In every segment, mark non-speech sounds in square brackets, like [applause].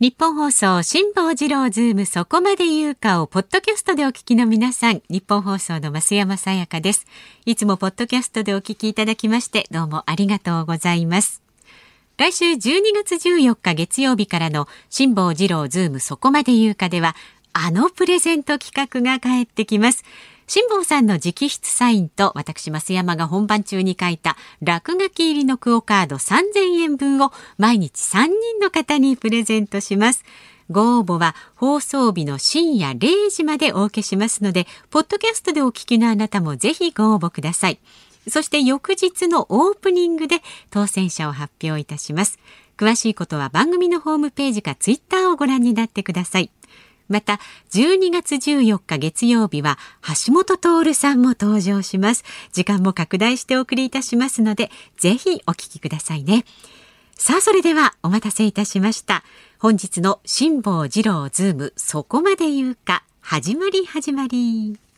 ニッポン放送辛坊治郎ズームそこまで言うかをポッドキャストでお聞きの皆さんニッポン放送の増山さやかです。いつもポッドキャストでお聞きいただきましてどうもありがとうございます。来週12月14日月曜日からの辛坊治郎ズームそこまで言うかではあのプレゼント企画が帰ってきます。辛坊さんの直筆サインと私増山が本番中に書いた落書き入りのクオカード3000円分を毎日3人の方にプレゼントしますご応募は放送日の深夜0時までお受けしますので、ポッドキャストでお聞きのあなたもぜひご応募ください。そして翌日のオープニングで当選者を発表いたします。詳しいことは番組のホームページかツイッターをご覧になってください。また、12月14日月曜日は、橋本徹さんも登場します。時間も拡大してお送りいたしますので、ぜひお聞きくださいね。さあ、それではお待たせいたしました。本日の辛坊治郎ズーム、そこまで言うか、始まり始まり。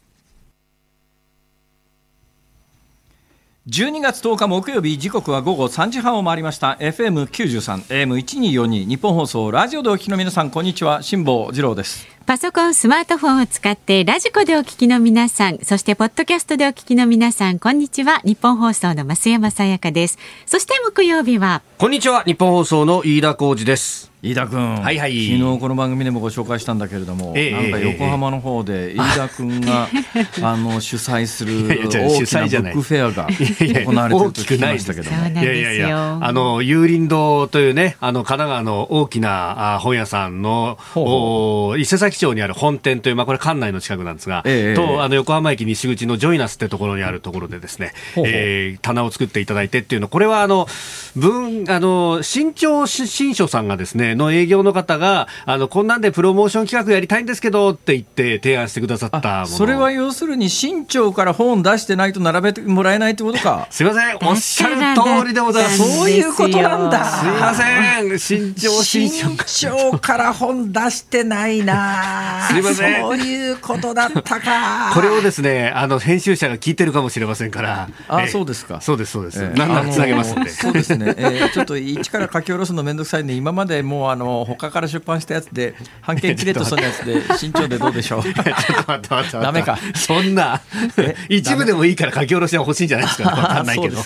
12月10日木曜日時刻は午後3時半を回りました FM93 AM1242 日本放送ラジオでお聞きの皆さんこんにちは辛坊治郎ですパソコン、スマートフォンを使ってラジコでお聞きの皆さん、そしてポッドキャストでお聞きの皆さん、こんにちは。日本放送の増山さやかです。そして木曜日は、こんにちは。日本放送の飯田浩二です。飯田君、はいはい、昨日この番組でもご紹介したんだけれども、えなんか横浜の方で飯田君が、[laughs] あの主催する大きなブックフェアが行われてると聞きましたけども、いやいやいや、あの有林堂というね、あの神奈川の大きな本屋さんのお伊勢崎町にある本店というまあこれ館内の近くなんですが、えとあの横浜駅西口のジョイナスってところにあるところでですね、ほうほう。えー、棚を作っていただいてっていうのこれはあの文あの新潮新書さんがですねの営業の方があのこんなんでプロモーション企画やりたいんですけどって言って提案してくださったそれは要するに新潮から本出してないと並べてもらえないってことか。すいません。おっしゃる通りでございます。そういうことなんだ。すいません。新潮新潮から本出してないな。すいません。そういうことだったか。これをですねあの編集者が聞いてるかもしれませんから。あ、そうですか。そうですそうです、えー、なんならつなげますんで。そうですね、えー、ちょっと一から書き下ろすの面倒くさいんで今までもうあの他から出版したやつで半径キレッとそのやつで [laughs] 身長でどうでしょう？[laughs] ちょっと待って待ってダメか。そんな [laughs] 一部でもいいから書き下ろしは欲しいんじゃないですか？分かんないけど。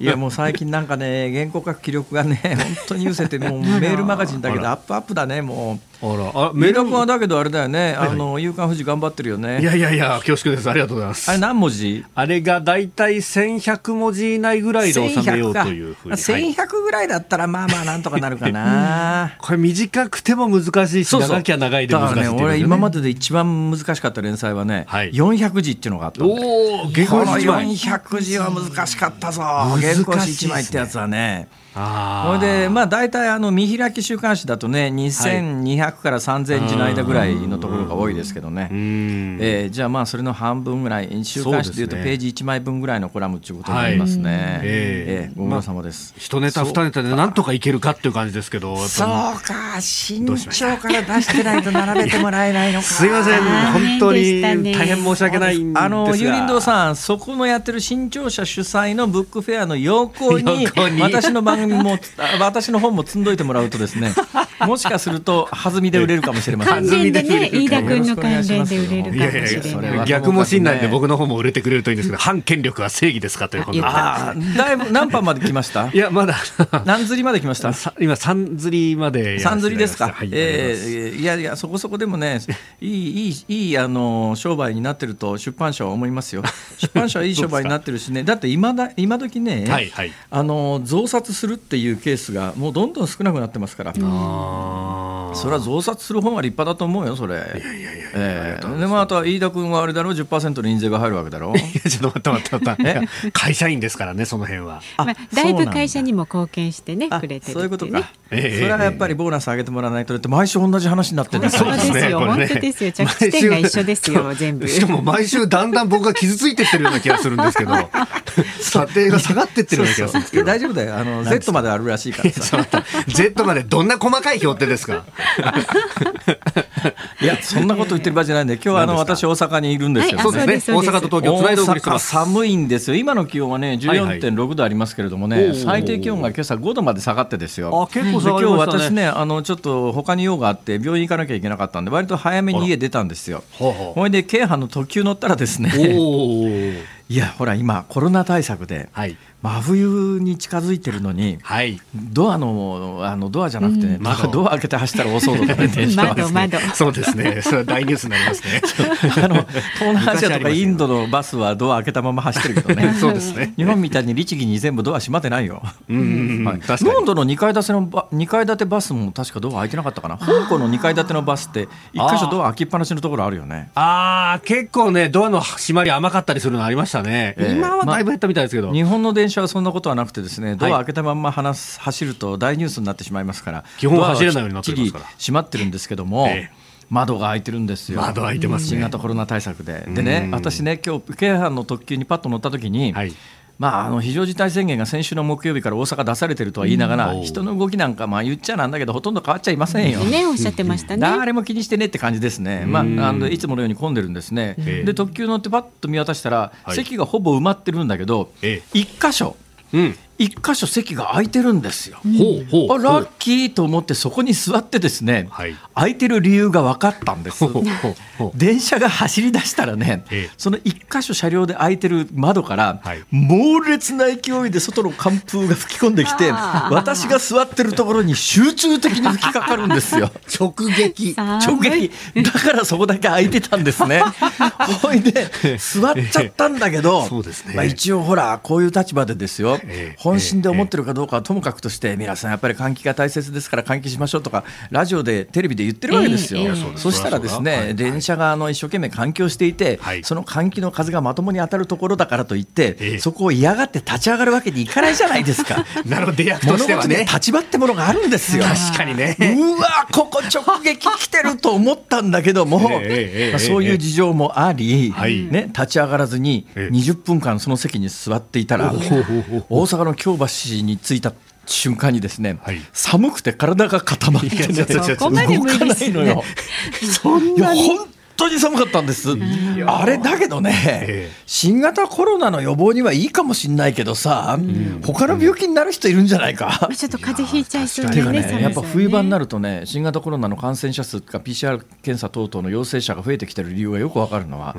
いやもう最近なんかね原稿書く気力がね本当に優せてもうメールマガジンだけどアップアップだねもう。あら、あ、メールはだけどあれだよね。あの、夕刊富士頑張ってるよね。いやいやいや、恐縮です。ありがとうございます。あれ何文字？あれがだいたい1100文字以内ぐらいで収めようというふうに。1100ぐらいだったらまあまあなんとかなるかな。[laughs] これ短くても難しいし、長きゃ長いで難しい、ね。俺今までで一番難しかった連載はね、はい、400字っていうのがあったおお、原稿400字は難しかったぞ。原稿紙1枚ってやつはね。それでまあ大体あの見開き週刊誌だとね2200から3000字の間ぐらいのところが多いですけどね、えー、じゃあまあそれの半分ぐらい週刊誌でいうとページ1枚分ぐらいのコラムということになりますね、はい、えー、ご苦労様です、まあ、一ネタ二ネタでなんとかいけるかっていう感じですけどそうか身長から出してないと並べてもらえないのか。[laughs] すいません。本当に大変申し訳ないんですが。あの有林堂さんそこのやってる新潮社主催のブックフェアの横に。私の番本も私の本も積んどいてもらうとですね [laughs] もしかすると弾みで売れるかもしれません。関連でね飯田君の関連で売れるかもしれない。逆も信頼で僕の方も売れてくれるといいんですけど反権力は正義ですか？ということで。あだいぶ何番まで来ました？いやまだ何釣りまで来ました？今三釣りまで三釣りですか？はい、えー、いやいやそこそこでもねいいいいいいあの商売になってると出版社は思いますよ。[laughs] 出版社はいい商売になってるしね。だって今だ今時ね、はいはい、あの増刷するっていうケースがもうどんどん少なくなってますから。それは増刷する方が立派だと思うよ、それ。いやいやいやえー、でもあとは飯田君はあれだろ？う、10%の印税が入るわけだろ？う。[laughs] いや、ちょっと待って待って待って。会社員ですからね、その辺は。まあ、だいぶ会社にも貢献してね、くれてる、ね、そういうことか。えー、それはやっぱりボーナス上げてもらわないと、って毎週同じ話になってるんですよ。そうですよ、本当ですよ。着地点が一緒ですよ、全部。しかも毎週だんだん僕が傷ついてってるような気がするんですけど、[laughs] 査定が下がってってるような気がするんですけど。大丈夫だよ。あの、Z まであるらしいからさ。[laughs] Z までどんな細かい表ってですか？[laughs] いやそんなこと言ってる場合じゃないんで今日はあの私大阪にいるんですよ、ね、そうですね。大阪と東京つないでお送りしてます。寒いんですよ。今の気温はね14.6度ありますけれどもね、はいはい、最低気温が今朝5度まで下がってですよ。あ結構下がりましたね。今日私ねあのちょっと他に用があって病院行かなきゃいけなかったんで割と早めに家出たんですよ。ほいで京阪の特急乗ったらですね [laughs] いやほら今コロナ対策で、はい真冬に近づいてるのに、はい、ドアのあのドアじゃなくてね、うん、ドア開けて走ったら大騒動だね電車は、ね、[laughs] そうですね。[laughs] それは大ニュースになりますね。あの東南アジアとかインドのバスはドア開けたまま走ってるけどね。[laughs] そうですね。日本みたいに律儀に全部ドア閉まってないよ。うん、はい、ロンドンの2階建ての2階建てバスも確かドア開いてなかったかな。香港の2階建てのバスって1箇所ドア開きっぱなしのところあるよね。ああ結構ねドアの閉まり甘かったりするのありましたね、えー、今はだいぶ減ったみたいですけど、ま、日本の電車はそんなことはなくてですねドア開けたまま話す走ると大ニュースになってしまいますから基本走れないようになってますから。閉まってるんですけども、えー窓が開いてるんですよ。窓開いてます、ね、新型コロナ対策で。でね、私ね、今日京阪の特急にパッと乗った時に、はい、まあ、あの非常事態宣言が先週の木曜日から大阪出されてるとは言いながら、人の動きなんか、まあ、言っちゃなんだけど、ほとんど変わっちゃいませんよ。ね、おっしゃってましたね。誰も気にしてねって感じですね、まあ、あのいつものように混んでるんですね。で、特急乗ってパッと見渡したら、席がほぼ埋まってるんだけど、一箇所、うん一箇所席が空いてるんですよ。ほうほうラッキーと思ってそこに座ってですね、はい、空いてる理由が分かったんです。電車が走り出したらね、その一箇所車両で開いてる窓から、はい、猛烈な勢いで外の寒風が吹き込んできて、私が座ってるところに集中的に吹きかかるんですよ。[laughs] 直撃。直撃。だからそこだけ空いてたんですね。[laughs] ほいで座っちゃったんだけど、ね、まあ一応ほらこういう立場でですよ。えー本心で思ってるかどうかはともかくとして、皆さんやっぱり換気が大切ですから換気しましょうとかラジオでテレビで言ってるわけですよ、そしたらですね、電車があの一生懸命換気をしていて、はい、その換気の風がまともに当たるところだからといって、えー、そこを嫌がって立ち上がるわけにいかないじゃないですか。[laughs] なるほど出役としてはね。立場ってものがあるんですよ。確かにね。うわここ直撃来てると思ったんだけども、[laughs] まあ、そういう事情もあり、ね、立ち上がらずに20分間その席に座っていたら、大阪の京橋に着いた瞬間にですね、はい、寒くて体が固まって、ね、そこまで無理。そんなに当に寒かったんです、あれだけどね、新型コロナの予防にはいいかもしれないけどさ、他の病気になる人いるんじゃないか、ちょっと風邪ひいちゃいそうでねね。やっぱ冬場になるとね新型コロナの感染者数か PCR 検査等々の陽性者が増えてきてる理由がよくわかるのは、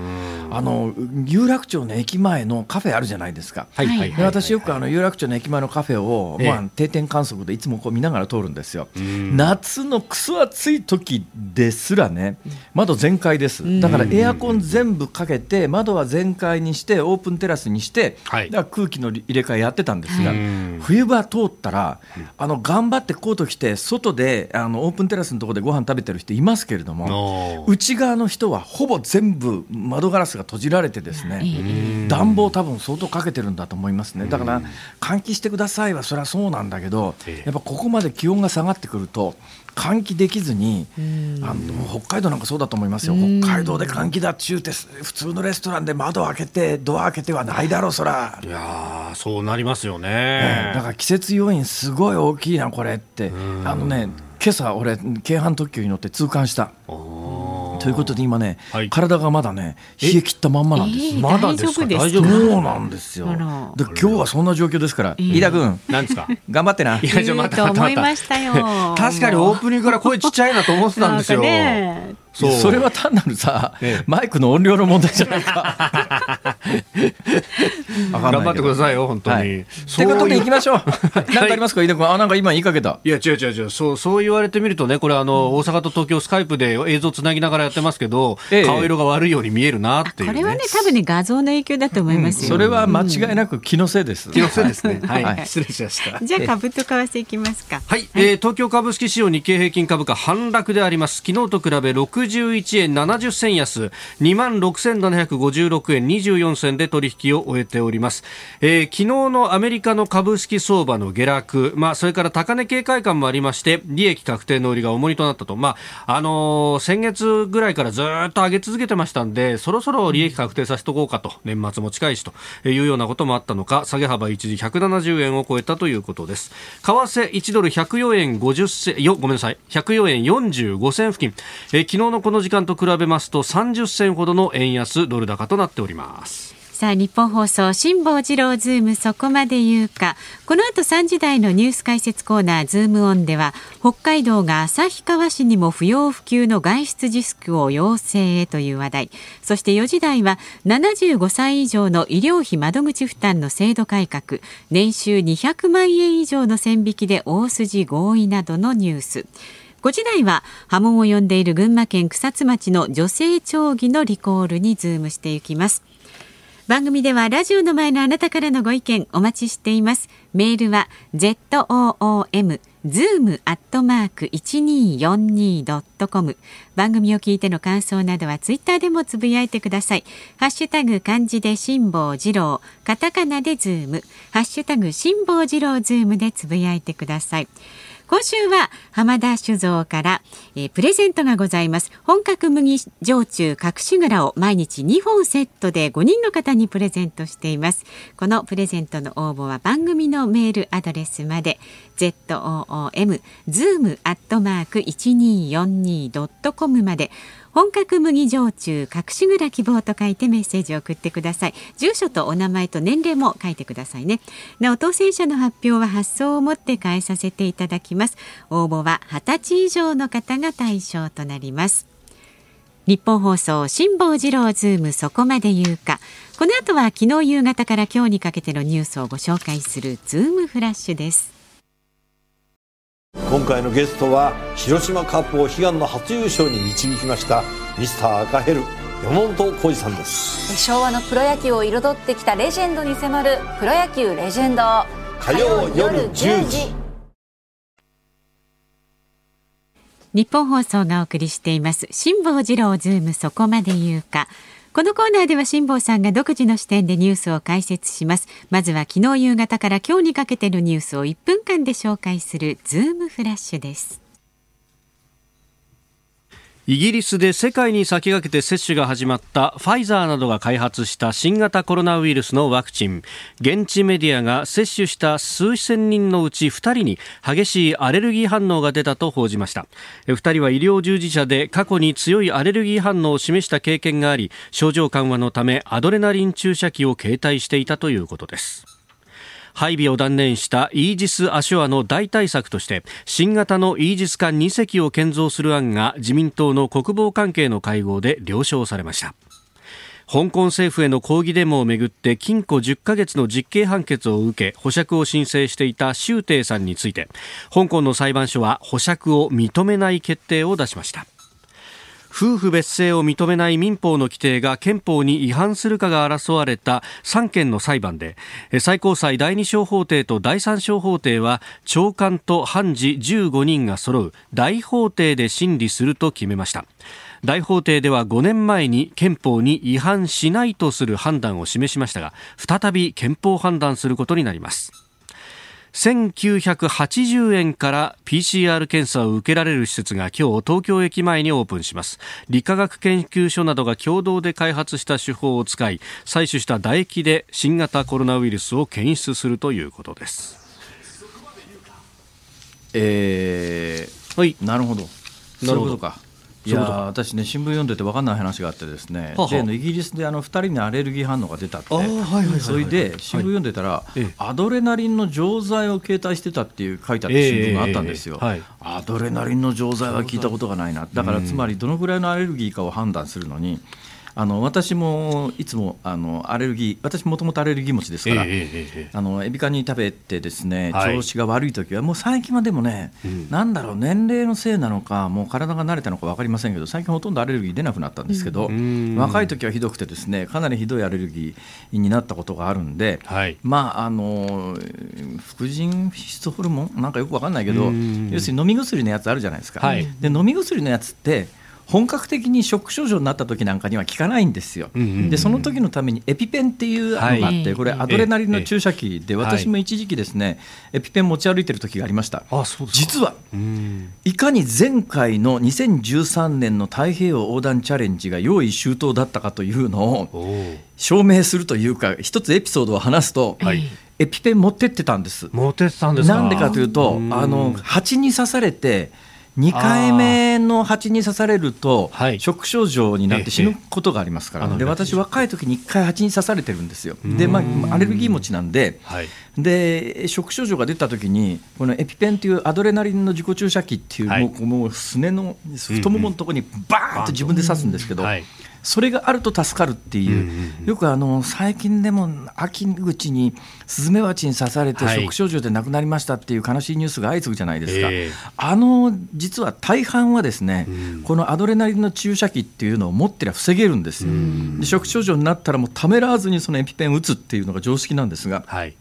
あの有楽町の駅前のカフェあるじゃないですか、はい、で私よくあの有楽町の駅前のカフェを、まあ、定点観測でいつもこう見ながら通るんですよ。夏のくそ暑い時ですらね窓全開ですです。だからエアコン全部かけて窓は全開にしてオープンテラスにして、だから空気の入れ替えやってたんですが冬場通ったらあの頑張ってコート着て外であのオープンテラスのところでご飯食べてる人いますけれども内側の人はほぼ全部窓ガラスが閉じられてですね暖房多分相当かけてるんだと思いますね。だから換気してくださいはそれはそうなんだけどやっぱここまで気温が下がってくると換気できずに、あの北海道なんかそうだと思いますよ、北海道で換気だっちゅうて、普通のレストランで窓開けて、ドア開けてはないだろう、そら。いやそうなりますよね、だから季節要因、すごい大きいな、これって、あのね、今朝俺、京阪特急に乗って痛感した。ということで今ね、はい、体がまだね冷え切ったまんまなんです。まだですか？大丈夫そうなんですよ。で今日はそんな状況ですから、飯田君、なんですか？頑張ってな。いや、ちょ、待って、思いましたよ。確かにオープニングから声ちっちゃいなと思ってたんですよ。そう。それは単なるさ、ええ、マイクの音量の問題じゃないか [laughs] 頑張ってくださいよ本当に。はい、ということでいきましょう。[laughs] 何かありますか、飯田君あなんか今言いかけた。いや違う違う違うそうそう言われてみるとねこれあの、大阪と東京スカイプで映像つなぎながらやってますけど、ええ、顔色が悪いように見えるなっていう、ね、これはね多分ね画像の影響だと思いますよ。うん、それは間違いなく気のせいです。気のせいですね。はい、はい、失礼しました。[laughs] じゃあ株と為替いきますか。はい、えー、東京株式市場日経平均株価反落であります。昨日と比べ61円70銭安2万6756円24銭で取引を終えております、えー、昨日のアメリカの株式相場の下落、まあ、それから高値警戒感もありまして利益確定の売りが重荷となったと、まああのー、先月ぐらいからずっと上げ続けてましたんでそろそろ利益確定させておこうかと。年末も近いしと。いうようなこともあったのか下げ幅一時170円を超えたということです。為替1ドル104円50銭よごめんなさい。104円45銭付近、えー、昨日のこの時間と比べますと30銭ほどの円安ドル高となっております。さあニッポン放送辛坊治郎ズームそこまで言うか。この後3時台のニュース解説コーナーズームオンでは北海道が旭川市にも不要不急の外出自粛を要請へという話題。そして4時台は75歳以上の医療費窓口負担の制度改革。年収200万円以上の線引きで大筋合意などのニュース。5時台は波紋を呼んでいる群馬県草津町の女性町議のリコールにズームしていきます。番組ではラジオの前のあなたからのご意見お待ちしています。メールは zoom zoom アットマーク 1242.com 番組を聞いての感想などはツイッターでもつぶやいてください。ハッシュタグ漢字で辛坊治郎。カタカナでズーム。ハッシュタグ辛坊治郎ズームでつぶやいてください。今週は浜田酒造から、えー、プレゼントがございます。本格麦焼酎隠し蔵を毎日2本セットで5人の方にプレゼントしています。このプレゼントの応募は番組のメールアドレスまで zoom zoom アットマーク 1242.com まで。本格麦焼酎隠し蔵希望と書いてメッセージを送ってください。住所とお名前と年齢も書いてくださいね。なお当選者の発表は発送をもって返させていただきます。応募は20歳以上の方が対象となります。日本放送辛坊治郎ズームそこまで言うか。この後は昨日夕方から今日にかけてのニュースをご紹介するズームフラッシュです。今回のゲストは広島カープを悲願の初優勝に導きましたミスター赤ヘル山本浩二さんです。昭和のプロ野球を彩ってきたレジェンドに迫る「プロ野球レジェンド」火曜夜10時。ニッポン放送がお送りしています。辛坊治郎ズームそこまで言うかこのコーナーでは辛坊さんが独自の視点でニュースを解説します。まずは昨日夕方から今日にかけてのニュースを1分間で紹介するズームフラッシュです。イギリスで世界に先駆けて接種が始まったファイザーなどが開発した新型コロナウイルスのワクチン。現地メディアが接種した数千人のうち2人に激しいアレルギー反応が出たと報じました。2人は医療従事者で過去に強いアレルギー反応を示した経験があり症状緩和のためアドレナリン注射器を携帯していたということです。配備を断念したイージス・アショアの代替策として新型のイージス艦2隻を建造する案が自民党の国防関係の会合で了承されました。香港政府への抗議デモをめぐって禁錮10ヶ月の実刑判決を受け保釈を申請していた周庭さんについて香港の裁判所は保釈を認めない決定を出しました。夫婦別姓を認めない民法の規定が憲法に違反するかが争われた3件の裁判で最高裁第2小法廷と第3小法廷は長官と判事15人が揃う大法廷で審理すると決めました。大法廷では5年前に憲法に違反しないとする判断を示しましたが再び憲法判断することになります。1980円から PCR 検査を受けられる施設が今日東京駅前にオープンします。理化学研究所などが共同で開発した手法を使い採取した唾液で新型コロナウイルスを検出するということです。えー、はい。なるほど。そういうことかいや私ね新聞読んでて分かんない話があってですね例のイギリスであの2人にアレルギー反応が出たって、それで新聞読んでたら、アドレナリンの錠剤を携帯してたっていう書いてあった新聞があったんですよ、アドレナリンの錠剤は聞いたことがないな。だからつまりどのぐらいのアレルギーかを判断するのにあの私もいつもあのアレルギー私もともとアレルギー持ちですから、えーえー、あのエビカニ食べてですね調子が悪い時は、はい、もう最近はでもね、うん、なんだろう年齢のせいなのかもう体が慣れたのか分かりませんけど最近ほとんどアレルギー出なくなったんですけど、うん、若い時はひどくてですねかなりひどいアレルギーになったことがあるんで、はい、まああの副腎皮質ホルモンなんかよく分かんないけど要するに飲み薬のやつあるじゃないですか。はい、で飲み薬のやつって本格的にショック症状になった時なんかには効かないんですよ。でその時のためにエピペンっていうのがあって、これアドレナリンの注射器で私も一時期ですね、エピペン持ち歩いてる時がありました。実はいかに前回の2013年の太平洋横断チャレンジが用意周到だったかというのを証明するというか一つエピソードを話すと、エピペン持ってってたんです。持ってったんですなんでかというとあの蜂に刺されて2回目の蜂に刺されると、ショック症状になって死ぬことがありますから、で私、若い時に1回蜂に刺されてるんですよ、でまあ、アレルギー持ちなんで、でショック症状が出た時に、このエピペンというアドレナリンの自己注射器っていう、もうもうすねの太もものところにバーンと自分で刺すんですけど。それがあると助かるっていう、よくあの最近でも秋口にスズメバチに刺されて、ショック症状で亡くなりましたっていう悲しいニュースが相次ぐじゃないですか、えー、あの実は大半はですね、うん、このアドレナリンの注射器っていうのを持ってりゃ防げるんですよ、うん、でショック症状になったらもうためらわずにそのエピペンを打つっていうのが常識なんですが、はい、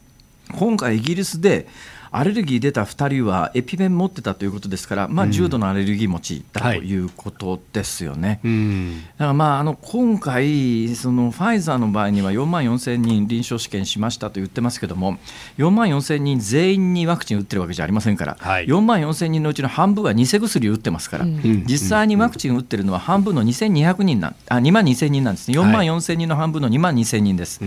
今回イギリスでアレルギー出た2人はエピペン持ってたということですから、まあ、重度のアレルギー持ちだということですよね。はい、だからまああの今回、そのファイザーの場合には4万4000人臨床試験しましたと言ってますけども、4万4000人全員にワクチン打ってるわけじゃありませんから、はい、4万4000人のうちの半分は偽薬打ってますから、うん、実際にワクチン打ってるのは半分の2200人なんあ2万2000人なんですね、4万4000人の半分の2万2000人です。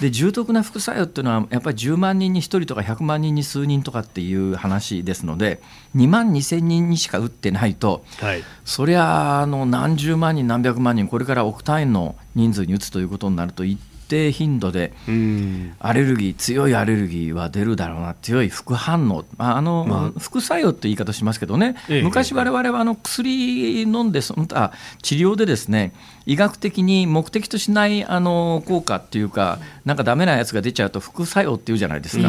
で重篤な副作用っていうのは、やっぱり10万人に1人とか100万人に数人とかっていう話ですので2万2000人にしか打ってないと、はい、そりゃあの何十万人何百万人これから億単位の人数に打つということになると一定頻度でアレルギー強いアレルギーは出るだろうな強い副反応、まああの、まあ、副作用って言い方しますけどね、ええ、昔我々はあの薬飲んでその他治療でですね医学的に目的としないあの効果っていうかなんかダメなやつが出ちゃうと副作用っていうじゃないですか。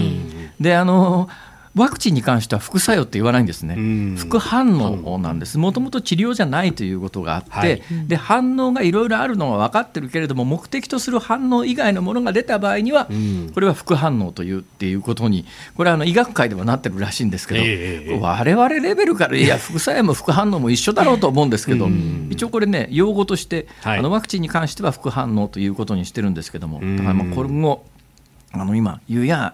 であのワクチンに関しては副作用って言わないんですね、副反応なんです、もともと治療じゃないということがあって、はい、で反応がいろいろあるのは分かってるけれども、目的とする反応以外のものが出た場合には、これは副反応というっていうことに、これはあの医学界ではなってるらしいんですけど、えー、我々レベルから、いや、[laughs] 副作用も副反応も一緒だろうと思うんですけど、一応これね、用語として、はい、あのワクチンに関しては副反応ということにしてるんですけども、だからまあ今後、あの今、言うや、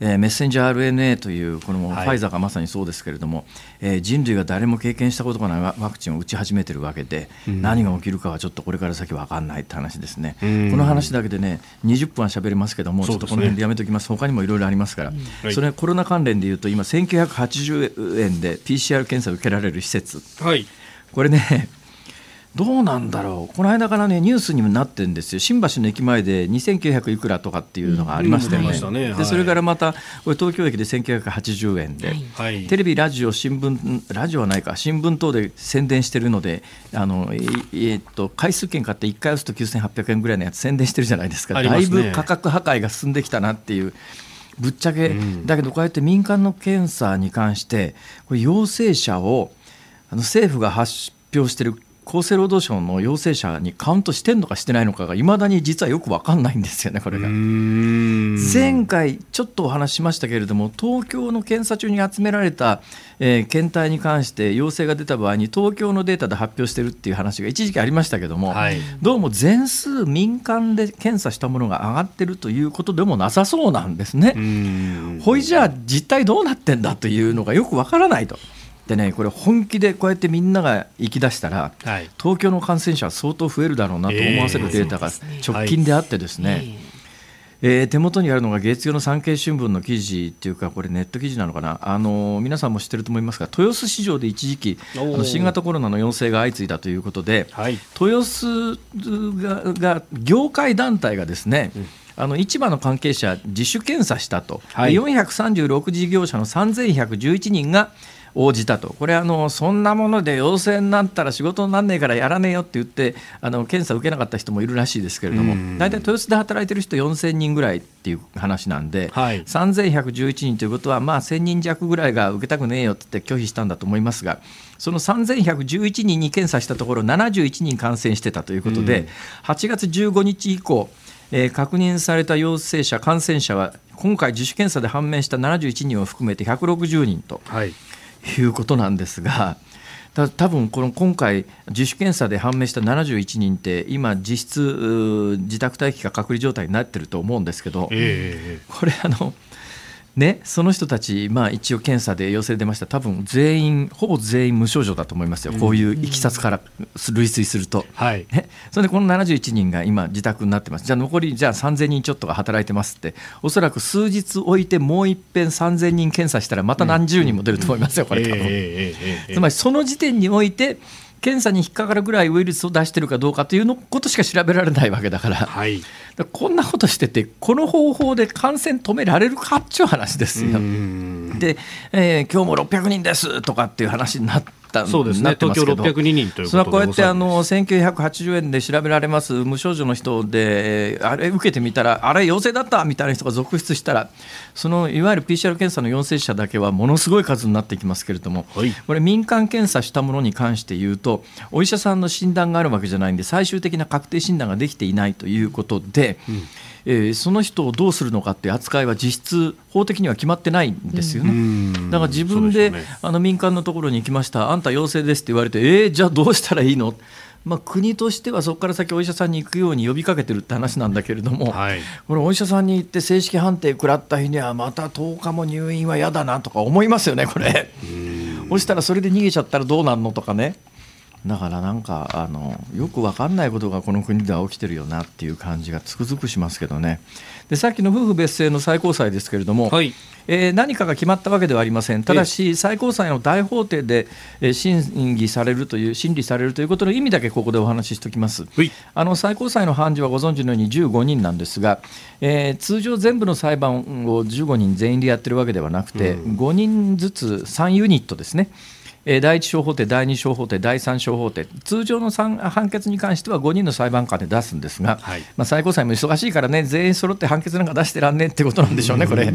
えー、メッセンジャー RNA というこのファイザーがまさにそうですけれども、はい、えー、人類が誰も経験したことがないワクチンを打ち始めてるわけで、うん、何が起きるかはちょっとこれから先分かんないって話ですね、この話だけでね20分は喋れますけども、ちょっとこの辺でやめておきます。他にもいろいろありますから、うん、それコロナ関連でいうと今1980円で PCR 検査を受けられる施設、はい、これねどうなんだろう、この間からねニュースにもなってるんですよ、新橋の駅前で2900いくらとかっていうのがありましたよね、でそれからまた、これ、東京駅で1980円で、はい、テレビ、ラジオ、新聞、ラジオはないか、新聞等で宣伝してるので、あのえー、っと回数券買って1回押すと9800円ぐらいのやつ、宣伝してるじゃないですか、すね、だいぶ価格破壊が進んできたなっていう。ぶっちゃけ、うん、だけどこうやって民間の検査に関してこれ陽性者をあの政府が発表している厚生労働省の陽性者にカウントしてるのかしてないのかがいまだに実はよく分かんないんですよね、これが。前回、ちょっとお話ししましたけれども、東京の検査中に集められた、えー、検体に関して陽性が出た場合に、東京のデータで発表してるっていう話が一時期ありましたけども、はい、どうも全数民間で検査したものが上がってるということでもなさそうなんですね。ほいじゃあ、実態どうなってんだというのがよく分からないと。でねこれ本気でこうやってみんなが行き出したら、はい、東京の感染者は相当増えるだろうなと思わせるデータが直近であってですね、えー、手元にあるのが月曜の産経新聞の記事っていうか、これ、ネット記事なのかな、あの皆さんも知ってると思いますが、豊洲市場で一時期、あの新型コロナの陽性が相次いだということで、はい、豊洲がが業界団体がですね、うん。あの市場の関係者、自主検査したと、はい、436事業者の3111人が応じたと、これあの、そんなもので陽性になったら仕事になんねえからやらねえよって言って、あの検査受けなかった人もいるらしいですけれども、大体豊洲で働いてる人4000人ぐらいっていう話なんで、はい、3111人ということは、まあ、1000人弱ぐらいが受けたくねえよって言って拒否したんだと思いますが、その3111人に検査したところ、71人感染してたということで、8月15日以降、えー、確認された陽性者、感染者は今回、自主検査で判明した71人を含めて160人と、はい、いうことなんですが。た多分この今回、自主検査で判明した71人って、今、実質、自宅待機か隔離状態になってると思うんですけど、えー、これあの、ね、その人たち、まあ、一応検査で陽性出ました、多分全員、ほぼ全員無症状だと思いますよ、こういういきさつから類推すると、はい、それでこの71人が今、自宅になってます、じゃあ残りじゃあ3000人ちょっとが働いてますって、おそらく数日置いて、もういっぺん3000人検査したら、また何十人も出ると思いますよ、これ、多分。つまりその時点において、検査に引っかかるぐらいウイルスを出してるかどうかというのことしか調べられないわけだから、はい、こんなことしてて、この方法で感染止められるかっちゅう話ですよ。で、えー、今日も600人ですとかっていう話になって。ったそうですね、東京602人というそれはこうやってあの1980円で調べられます無症状の人で、あれ受けてみたら、あれ、陽性だったみたいな人が続出したら、そのいわゆる PCR 検査の陽性者だけはものすごい数になってきますけれども、はい、これ、民間検査したものに関して言うと、お医者さんの診断があるわけじゃないんで、最終的な確定診断ができていないということで、うんえー、その人をどうするのかっていう扱いは実質法的には決まってないんですよね。だから自分で、ね、あの民間のところに行きました、あんた陽性ですって言われて、えー、じゃあどうしたらいいの？まあ、国としてはそこから先お医者さんに行くように呼びかけてるって話なんだけれども、はい、これお医者さんに行って正式判定食らった日にはまた10日も入院は嫌だなとか思いますよねこれ。そしたらそれで逃げちゃったらどうなんのとかね。だからなんかあのよく分かんないことがこの国では起きてるよなっていう感じがつくづくしますけどね。でさっきの夫婦別姓の最高裁ですけれども、はい、えー、何かが決まったわけではありません。ただし最高裁の大法廷で、えー、審議されるという審理されるということの意味だけここでお話ししておきます。あの最高裁の判事はご存知のように15人なんですが、えー、通常全部の裁判を15人全員でやってるわけではなくて、うん、5人ずつ3ユニットですねえ第1小法廷、第2小法廷、第3小法廷、通常の判決に関しては5人の裁判官で出すんですが、はい、まあ、最高裁も忙しいからね、全員揃って判決なんか出してらんねえってことなんでしょうね、これ。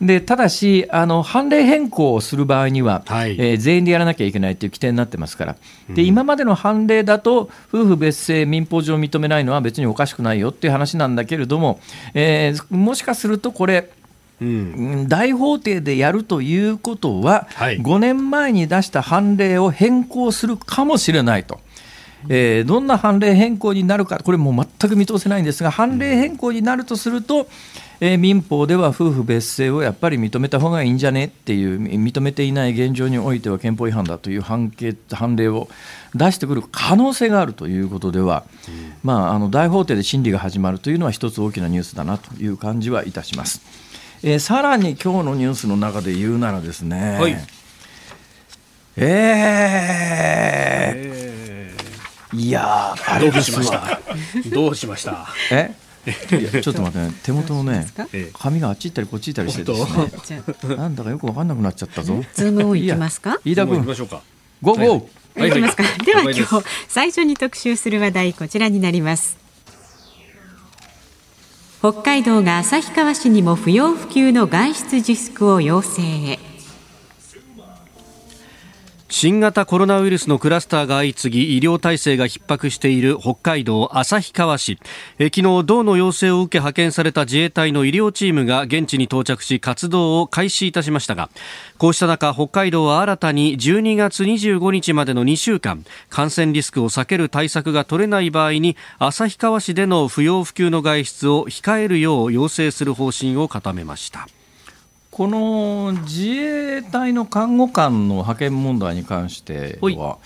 でただしあの、判例変更をする場合には、はい、えー、全員でやらなきゃいけないという規定になってますから、で今までの判例だと、夫婦別姓、民法上認めないのは別におかしくないよっていう話なんだけれども、えー、もしかするとこれ、うん、大法廷でやるということは、はい、5年前に出した判例を変更するかもしれないと。えー、どんな判例変更になるか、これも全く見通せないんですが、判例変更になるとすると、えー、民法では夫婦別姓をやっぱり認めた方がいいんじゃねっていう、認めていない現状においては憲法違反だという判決判例を出してくる可能性があるということでは、うん、まあ、あの大法廷で審理が始まるというのは、一つ大きなニュースだなという感じはいたします。えー、さらに今日のニュースの中で言うならですね、はい、えー、えー、いやあれどうしました？[laughs] どうしました？え？いやちょっと待ってね手元のね髪があっち行ったりこっち行ったりしてですね。なんだかよく分かんなくなっちゃったぞ。ズームオンいきますか？飯田君。ゴーゴー、はい、きますか、では今日最初に特集する話題こちらになります北海道が旭川市にも不要不急の外出自粛を要請。へ新型コロナウイルスのクラスターが相次ぎ医療体制が逼迫している北海道旭川市。え昨日道の要請を受け派遣された自衛隊の医療チームが現地に到着し活動を開始いたしましたがこうした中北海道は新たに12月25日までの2週間感染リスクを避ける対策が取れない場合に旭川市での不要不急の外出を控えるよう要請する方針を固めました。この自衛隊の看護官の派遣問題に関しては、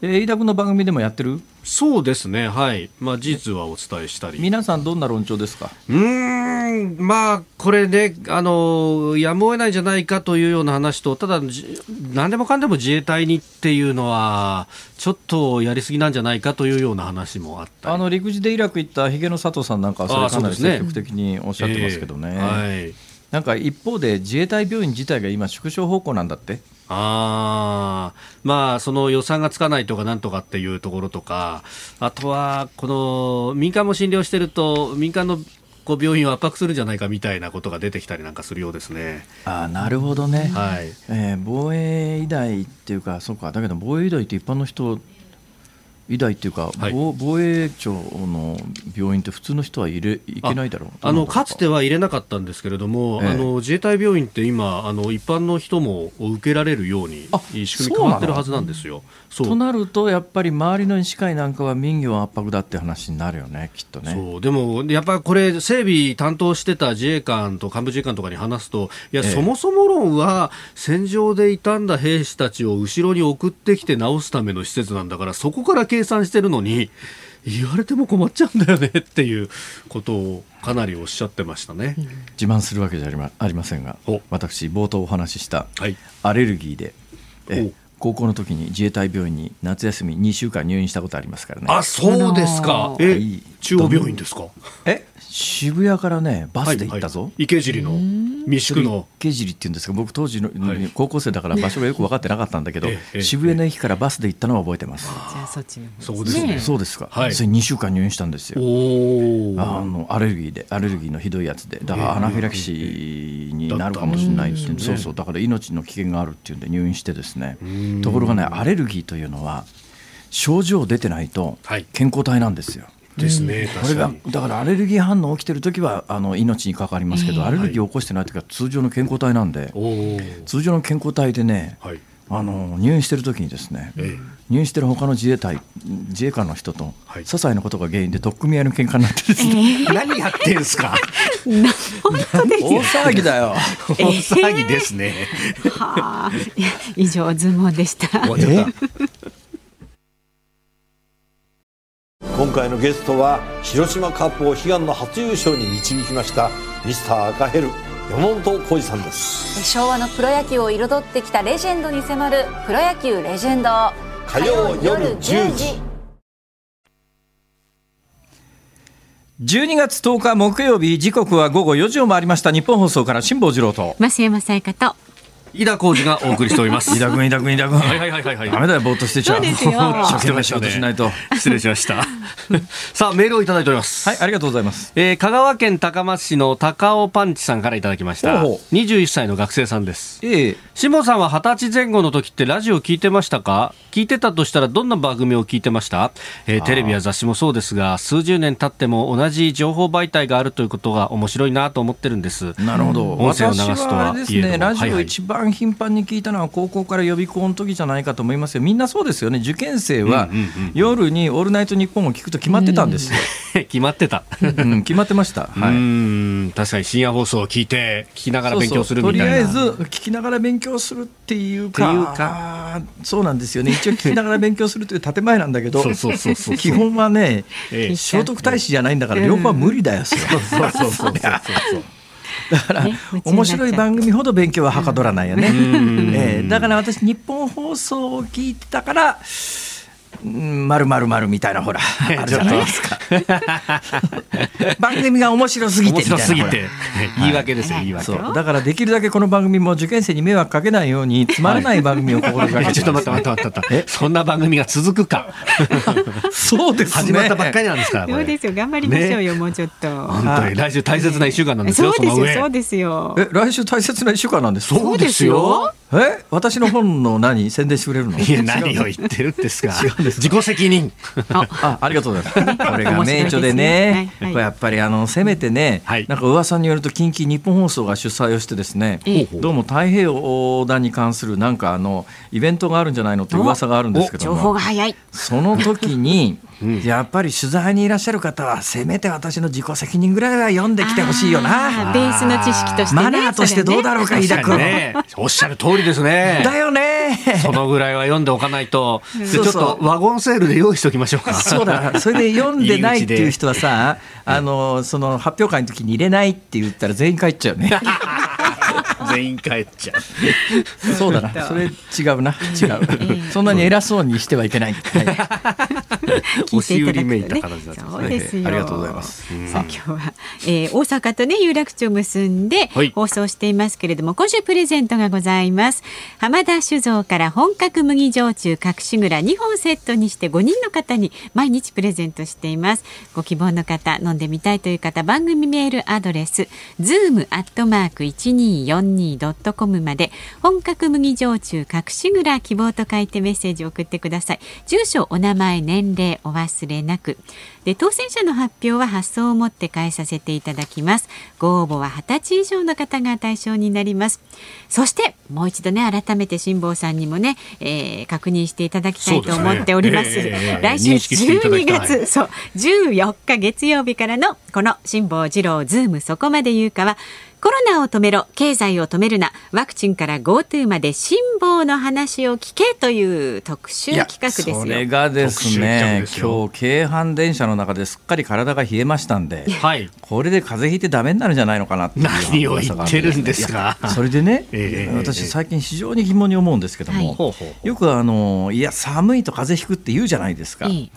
えー、飯田君の番組でもやってる？そうですね、はい、まあ、事実はお伝えしたり。皆さん、どんな論調ですか？うん、まあ、これね、あのやむを得ないんじゃないかというような話と、ただ、なんでもかんでも自衛隊にっていうのは、ちょっとやりすぎなんじゃないかというような話もあったあの陸自でイラク行ったひげの佐藤さんなんかは、それかなり積極的におっしゃってますけどね。ねえー、はいなんか一方で自衛隊病院自体が今、縮小方向なんだって？あまあ、その予算がつかないとかなんとかっていうところとか、あとは、この民間も診療してると、民間のこう病院を圧迫するんじゃないかみたいなことが出てきたりなんかするようですね。あなるほどね、はい。えー、防衛医大っていうか、そうか、だけど防衛医大って一般の人医大っていうか、はい、防衛庁の病院って普通の人は入れいけないだろう。あのか？つては入れなかったんですけれども、ええ、あの自衛隊病院って今あの一般の人も受けられるように仕組み変わってるはずなんですよ。となるとやっぱり周りの医師会なんかは民業圧迫だって話になるよねきっとね。そう。でもやっぱりこれ整備担当してた自衛官と幹部自衛官とかに話すといや、え、そもそも論は戦場で傷んだ兵士たちを後ろに送ってきて治すための施設なんだからそこから計算してるのに言われても困っちゃうんだよねっていうことをかなりおっしゃってましたね、自慢するわけじゃありませんが私冒頭お話ししたアレルギーで、え高校の時に自衛隊病院に夏休み2週間入院したことありますからね。あそうですか。え中央病院ですか？え？渋谷からねバスで行ったぞ、はいはい、池尻の三宿の。池尻っていうんですか僕当時の、高校生だから場所がよく分かってなかったんだけど、[laughs] 渋谷の駅からバスで行ったのは覚えてます、じゃあそっちそうですね。そうですか、はい、それ2週間入院したんですよ。あのアレルギーでアレルギーのひどいやつで。だからアナフィラキシーになるかもしれないっていう、そうそう。だから命の危険があるっていうんで入院してですね。ところがねアレルギーというのは症状出てないと健康体なんですよ、ですね、これがだからアレルギー反応起きてる時はあの命に関わりますけど、アレルギーを起こしてない時は通常の健康体なんで、通常の健康体でね、はい、あの入院してる時にですね、ええ、入院してる他の自衛隊自衛官の人と、はい、些細なことが原因で取っ組み合いの喧嘩になってですね、えー、[laughs] 何やってんすか？[laughs] 大騒ぎだよ。大騒ぎですね、はあ、以上ズモでした。今回のゲストは広島カップを悲願の初優勝に導きましたミスター赤ヘル山本浩二さんです。昭和のプロ野球を彩ってきたレジェンドに迫る「プロ野球レジェンド」火曜夜10時。12月10日木曜日時刻は午後4時を回りました。日本放送から辛坊治郎と。増山さやかと井田浩二がお送りしております。井田君、井田君、井田君。はいはいはいはい。ダメだよ、ぼーっとしてちゃう。そうですよ。一生懸命仕事しないと。失礼しました。[laughs] さあ、メールをいただいております。はい、ありがとうございます。えー、香川県高松市の高尾パンチさんからいただきました。21歳の学生さんです。ええー。下さんは二十歳前後の時ってラジオ聞いてましたか？聞いてたとしたらどんな番組を聞いてました、えー、テレビや雑誌もそうですが、数十年経っても同じ情報媒体があるということが面白いなと思ってるんです。なるほど。音声を流すとはですね、ラジオ一番頻繁に聞いたのは高校から予備校の時じゃないかと思いますよ。みんなそうですよね。受験生は夜にオールナイトニッポンを聞くと決まってたんですよ。[laughs] 決まってた。うん、決まってました。はい。うん確かに深夜放送を聞いて聞きながら勉強するみたいな。とりあえず聞きながら勉強するっていうか。いうかそうなんですよね。一応聞きながら勉強するという建前なんだけど、基本はね、ええ、聖徳太子じゃないんだから両方は無理だよ。そうそうそうそう。だから、ね、面白い番組ほど勉強ははかどらないよね。えー、だから私日本放送を聞いてたからまるまるまるみたいなほら [laughs] あるじゃないですか。番組が面白すぎてみたいな言い訳ですよ、言い訳。だからできるだけこの番組も受験生に迷惑かけないようにつまらない番組を心がけて、ちょっと待って待って待ってそんな番組が続くか？[laughs] そうです、ね、始まったばっかりなんですからそうですよ。頑張りましょうよ、ね、もうちょっと。本当に。来週大切な一週間なんですよ、そうですよそうですよ。え来週大切な一週間なんですそうですよ。え？私の本の何？宣伝してくれるの？いや何を言ってるんですか自己責任。ああ。りがとうございます。[laughs] これが名著でね、はいはい、やっぱりあのせめてね、はい、なんか噂によると近畿日本放送が主催をしてですね、どうも太平洋横断に関するなんかあのイベントがあるんじゃないのって噂があるんですけど情報が早い。その時にうん、やっぱり取材にいらっしゃる方はせめて私の自己責任ぐらいは読んできてほしいよな。ベースの知識として、ね、マナーとしてどうだろうか、ね、飯田君、ね、おっしゃる通りですね。だよね。そのぐらいは読んでおかないと。ちょっとワゴンセールで用意しておきましょうか。そうだ。それで読んでないっていう人はさあのその発表会の時に入れないって言ったら全員帰っちゃうね [laughs] 全員帰っちゃう。そうだな。それ違うな。違う、そんなに偉そうにしてはいけない、はい、押し売りめいた形だったそうですよ、ありがとうございます、さあ今日は、えー、大阪とね有楽町結んで放送していますけれども、今週プレゼントがございます。浜田酒造から本格麦焼酎隠し蔵2本セットにして5人の方に毎日プレゼントしています。ご希望の方飲んでみたいという方番組メールアドレスズームアットマーク一二四二ドットコムまで本格麦焼酎隠し蔵希望と書いてメッセージを送ってください。住所お名前年齢お忘れなく。で当選者の発表は発送をもって返させていただきます。ご応募は20歳以上の方が対象になります。そしてもう一度ね改めて辛坊さんにもね、えー、確認していただきたいと思っております、ね。えー、来週12月そう14日月曜日からのこの辛坊治郎ズームそこまで言うかはコロナを止めろ経済を止めるな。ワクチンから GoTo まで辛抱の話を聞けという特集企画ですよ。それがですね今日京阪電車の中ですっかり体が冷えましたんで、[laughs] はい、これで風邪ひいてダメになるんじゃないのかなって何を言ってるんですか？それでね、えー、私最近非常に疑問に思うんですけども、はい、よくあのいや寒いと風邪ひくって言うじゃないですか、ね、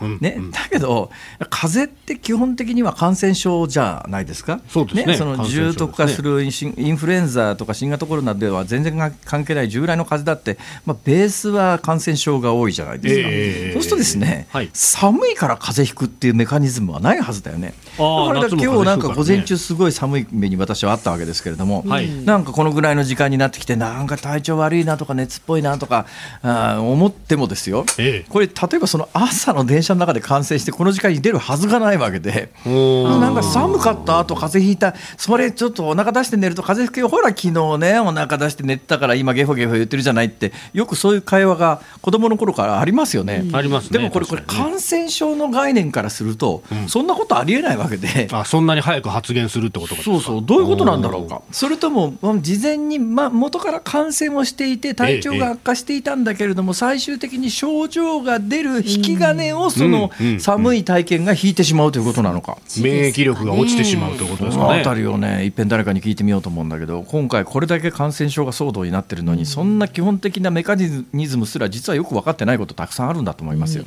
だけど風邪って基本的には感染症じゃないですか？そうですね、ね、その重篤化するインフルエンザとか新型コロナでは全然関係ない従来の風邪だって、まあ、ベースは感染症が多いじゃないですか、えー、そうするとですね、はい、寒いから風邪ひくっていうメカニズムはないはずだよね。だから今日なんか午前中すごい寒い目に私はあったわけですけれども、はい、なんかこのぐらいの時間になってきてなんか体調悪いなとか熱っぽいなとかあ思ってもですよ、えこれ例えばその朝の電車の中で感染してこの時間に出るはずがないわけでなんか寒かったあと風邪ひいたそれちょっとお腹出して寝ると風邪ひくよ。ほら昨日ねお腹出して寝てたから今ゲホゲホ言ってるじゃないってよくそういう会話が子供の頃からありますよね。あります、でもこれこれ感染症の概念からすると、うん、そんなことありえないわけで、あそんなに早く発言するってことか？そうそう。どういうことなんだろうか。それとも事前に、ま、元から感染をしていて体調が悪化していたんだけれども、最終的に症状が出る引き金をその寒い体験が引いてしまうということなのか、免疫力が落ちてしまうということですかね。あたりをね。いっぺん誰かに聞いてみようと思うんだけど今回これだけ感染症が騒動になってるのにそんな基本的なメカニズムすら実はよく分かってないことたくさんあるんだと思いますよ。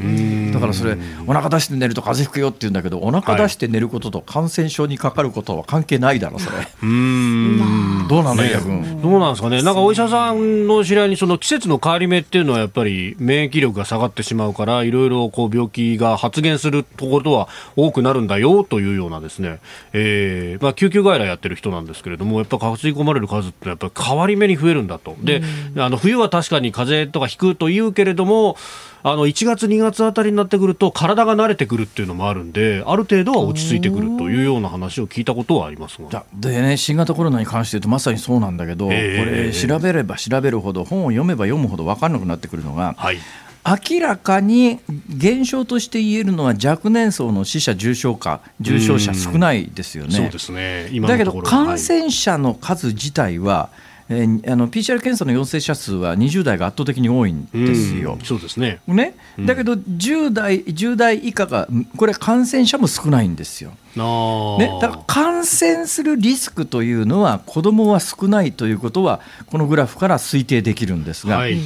だからそれお腹出して寝ると風邪ひくよって言うんだけどお腹出して寝ることと感染症にかかることは関係ないだろそれ。うん。どうなんだ、ね、どうなんですかね。なんかお医者さんの知り合いにその季節の変わり目っていうのはやっぱり免疫力が下がってしまうからいろいろこう病気が発現するところは多くなるんだよというようなですね、えー。まあ、救急外来やってる人なんですけれどもやっぱ吸い込まれる数ってやっぱり変わり目に増えるんだと。で、あの冬は確かに風邪とかひくと言うけれども、あの1月、2月あたりになってくると体が慣れてくるっていうのもあるんである程度は落ち着いてくるというような話を聞いたことはありますが。で、ね、新型コロナに関して言うとまさにそうなんだけど、えー、これ調べれば調べるほど本を読めば読むほど分からなくなってくるのが、はい、明らかに現象として言えるのは若年層の死者、重症化、重症者少ないですよね。そうですね。だけど感染者の数自体は、えー、あの PCR 検査の陽性者数は20代が圧倒的に多いんですよ。そうですね。ね。だけど10代 ,10 代以下がこれ感染者も少ないんですよ。ね、だから感染するリスクというのは子どもは少ないということはこのグラフから推定できるんですが。はい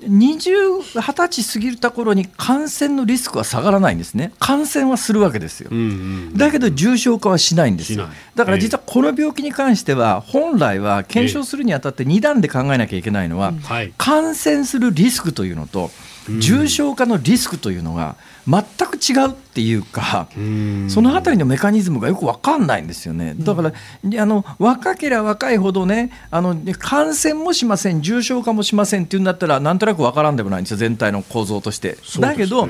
20、20歳過ぎた頃に感染のリスクは下がらないんですね、感染はするわけですよ、うんうんうん、だけど重症化はしないんですよ、だから実はこの病気に関しては、本来は検証するにあたって2段で考えなきゃいけないのは、感染するリスクというのと、重症化のリスクというのが全く違うっていうか、そのあたりのメカニズムがよく分かんないんですよね。だから、あの若ければ若いほどねあの、感染もしません、重症化もしませんっていうんだったら、なんとなく分からんでもないんですよ、全体の構造として。だけど、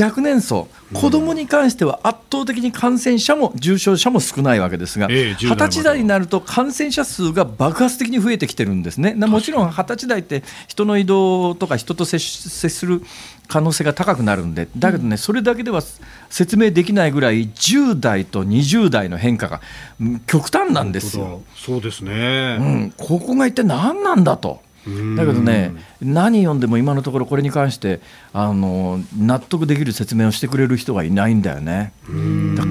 若年層、子どもに関しては圧倒的に感染者も重症者も少ないわけですが、二十歳代になると感染者数が爆発的に増えてきてるんですね。もちろん二十歳代って人の移動とか人と接する可能性が高くなるんでだけどね、それだけでは説明できないぐらい10代と20代の変化が極端なんですよ。そうですね、うん、ここが一体何なんだと。だけどね、何読んでも今のところこれに関してあの納得できる説明をしてくれる人がいないんだよね。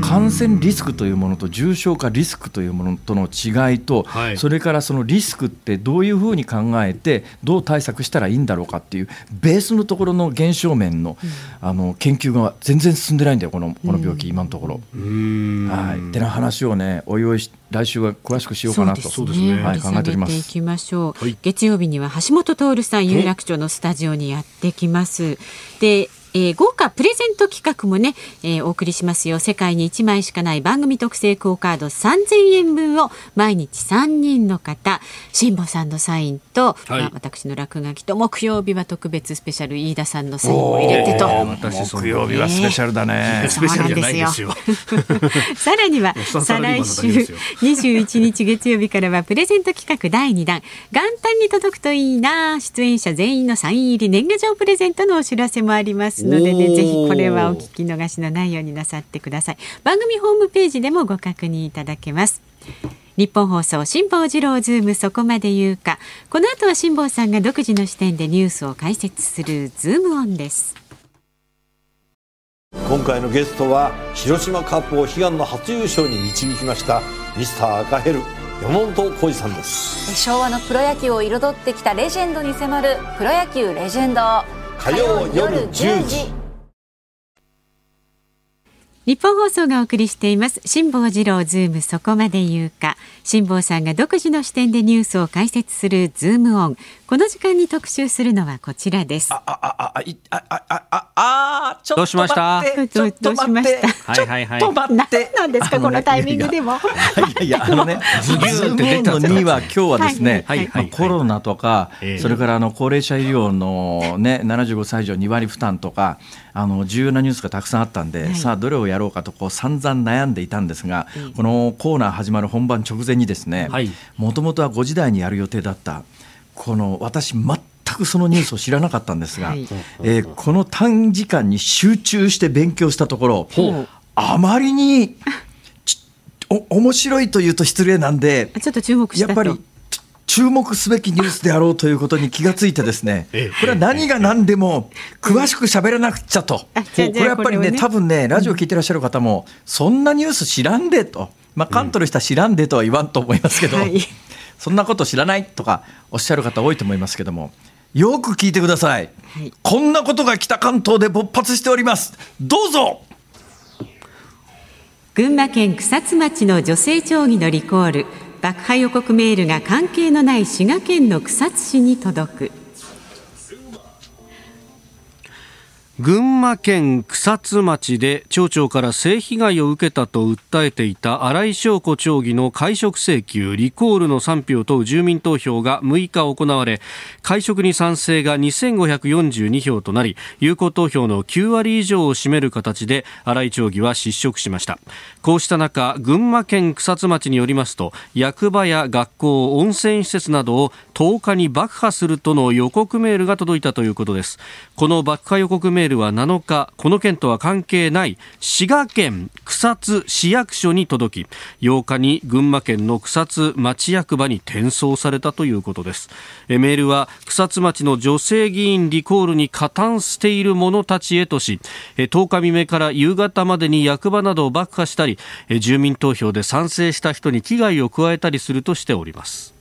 感染リスクというものと重症化リスクというものとの違いと、はい、それからそのリスクってどういうふうに考えてどう対策したらいいんだろうかっていうベースのところの現象面の,、あの研究が全然進んでないんだよこのこの病気、今のところ。はい、ってな話をねおいおい来週は詳しくしようかなと。そうですね、はい、考えております。い。きましょう、はい、月曜日には橋本徹さん有楽町のスタジオにやってきます。でえー、豪華プレゼント企画もね、えー、お送りしますよ。世界に1枚しかない番組特製クオカード3000円分を毎日3人の方辛坊さんのサインと、はい、まあ、私の落書きと木曜日は特別スペシャル飯田さんのサインを入れてと。木曜日はスペシャルだね、スペシャルじゃないですよ。[laughs] さらには再来週21日月曜日からはプレゼント企画第2弾。元旦に届くといいな。出演者全員のサイン入り年賀状プレゼントのお知らせもありますますのでねぜひこれはお聞き逃しのないようになさってください。番組ホームページでもご確認いただけます。ニッポン放送辛坊治郎ズームそこまで言うか。この後は辛坊さんが独自の視点でニュースを解説するズームオンです。今回のゲストは広島カープを悲願の初優勝に導きましたミスター赤ヘル山本浩二さんです。昭和のプロ野球を彩ってきたレジェンドに迫るプロ野球レジェンド火曜夜10時。ニッポン放送がお送りしています。辛坊治郎ズーム。そこまで言うか。辛坊さんが独自の視点でニュースを解説するズームオン。この時間に特集するのはこちらです。ああああいあああああちょっと待って。どうどうしました？はいはいはい。ちょっと待って。なんですか、このタイミングでも。いやいやあのね [laughs] ズギューって出たの二は今日はですね、はいはい、コロナとか、それからあの高齢者医療のね七十五歳以上二割負担とかあの重要なニュースがたくさんあったんで、さあどれをやろうかとこう散々悩んでいたんですが、このコーナー始まる本番直前にですねはい。もともとは五時台にやる予定だったこの私全くそのニュースを知らなかったんですが、はい、えー、この短時間に集中して勉強したところあまりにお面白いというと失礼なんでちょっと注目やっぱり注目すべきニュースであろうということに気がついてですね、これは何が何でも詳しく喋らなくちゃと、これやっぱりね、多分ね、ラジオ聞いてらっしゃる方も、そんなニュース知らんでと、まあ、カントルした知らんでとは言わんと思いますけど、そんなこと知らないとかおっしゃる方多いと思いますけども、よく聞いてください。こんなことが北関東で勃発しております。どうぞ群馬県草津町の女性町議のリコール爆破予告メールが関係のない滋賀県の草津市に届く群馬県草津町で町長から性被害を受けたと訴えていた新井翔子町議の解職請求リコールの賛否を問う住民投票が6日行われ解職に賛成が2542票となり有効投票の9割以上を占める形で新井町議は失職しました。こうした中群馬県草津町によりますと役場や学校温泉施設などを10日に爆破するとの予告メールが届いたということです。この爆破予告メールは7日この件とは関係ない滋賀県草津市役所に届き8日に群馬県の草津町役場に転送されたということです。メールは草津町の女性議員リコールに加担している者たちへとし10日未明から夕方までに役場などを爆破したり住民投票で賛成した人に危害を加えたりするとしております。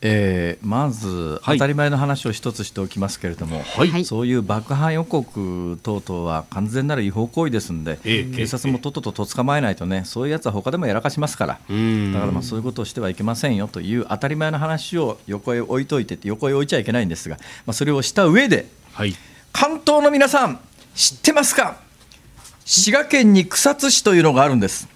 えー、まず当たり前の話を一つしておきますけれども、はい、そういう爆破予告等々は完全なる違法行為ですので、えー、警察もとっととと捕まえないとねそういうやつは他でもやらかしますから。だからまあそういうことをしてはいけませんよという当たり前の話を横へ置いといて横へ置いちゃいけないんですが、まあ、それをした上で、はい、関東の皆さん知ってますか？滋賀県に草津市というのがあるんです。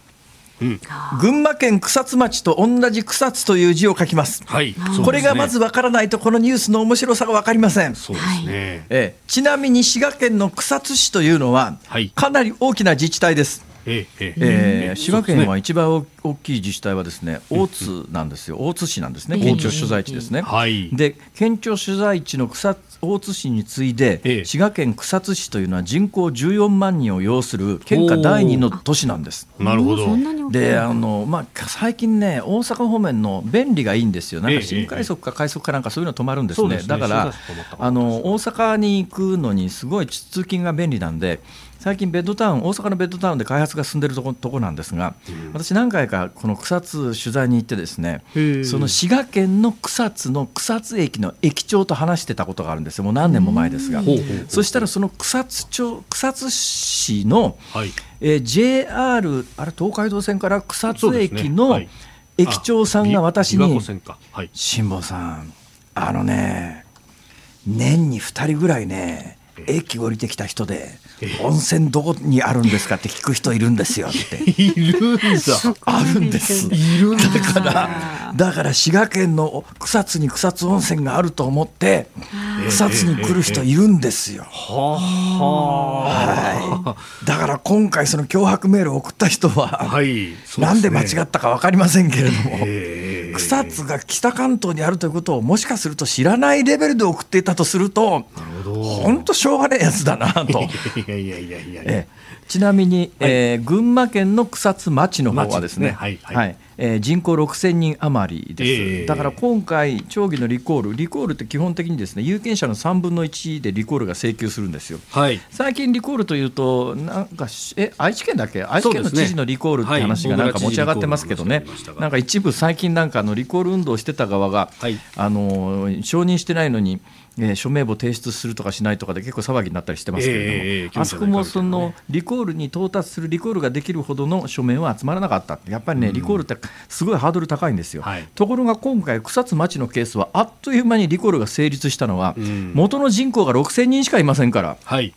群馬県草津町と同じ草津という字を書きます。はい、これがまずわからないとこのニュースの面白さがわかりません。そうですね。えちなみに滋賀県の草津市というのは、はい、かなり大きな自治体です。えええー、滋賀県は一番大きい自治体はですね大津なんですよ。大津市なんですね。県庁所在地ですね、はい、で県庁所在地の草大津市に次いで、ええ、滋賀県草津市というのは人口14万人を要する県下第二の都市なんです。なるほど。であの、まあ、最近ね大阪方面の便利がいいんですよ。なんか新快速か快速かなんかそういうの止まるんですね、え、だからあの大阪に行くのにすごい通勤が便利なんで最近ベッドタウン大阪のベッドタウンで開発が進んでいるところなんですが、私何回かこの草津取材に行ってですねその滋賀県の草津の草津駅の駅長と話してたことがあるんですよ。もう何年も前ですが。そしたらその草津町草津市の、はい。えー、JR あれ東海道線から草津駅の駅長さんが私に「辛坊さんあのね年に2人ぐらいね駅降りてきた人で温泉どこにあるんですかって聞く人いるんですよって。[laughs] いるんだ。あるんです。いるんだ。からだから滋賀県の草津に草津温泉があると思って草津に来る人いるんですよ。はい、だから今回その脅迫メールを送った人は、はい、なんで間違ったか分かりませんけれども、草津が北関東にあるということをもしかすると知らないレベルで送っていたとすると本当しょうがないやつだなと。[laughs] いやいやいやいや。ちなみに、はい、えー、群馬県の草津町の方はですね、ね。はい、はい、えー、人口6000人余りです、えー、だから今回、町議のリコール、リコールって基本的にですね有権者の3分の1でリコールが請求するんですよ、はい、最近、リコールというと、なんかえ愛知県だっけ、愛知県の知事のリコールって話がなんか持ち上がってますけどね、なんか一部、最近なんかのリコール運動してた側が、はい、あの承認してないのに、えー、署名簿提出するとかしないとかで結構騒ぎになったりしてますけれども、えー、あそこもそのリコールに到達するリコールができるほどの署名は集まらなかったやっぱりね、うん、リコールってすごいハードル高いんですよ、はい、ところが今回草津町のケースはあっという間にリコールが成立したのは、うん、元の人口が6000人しかいませんから。はい。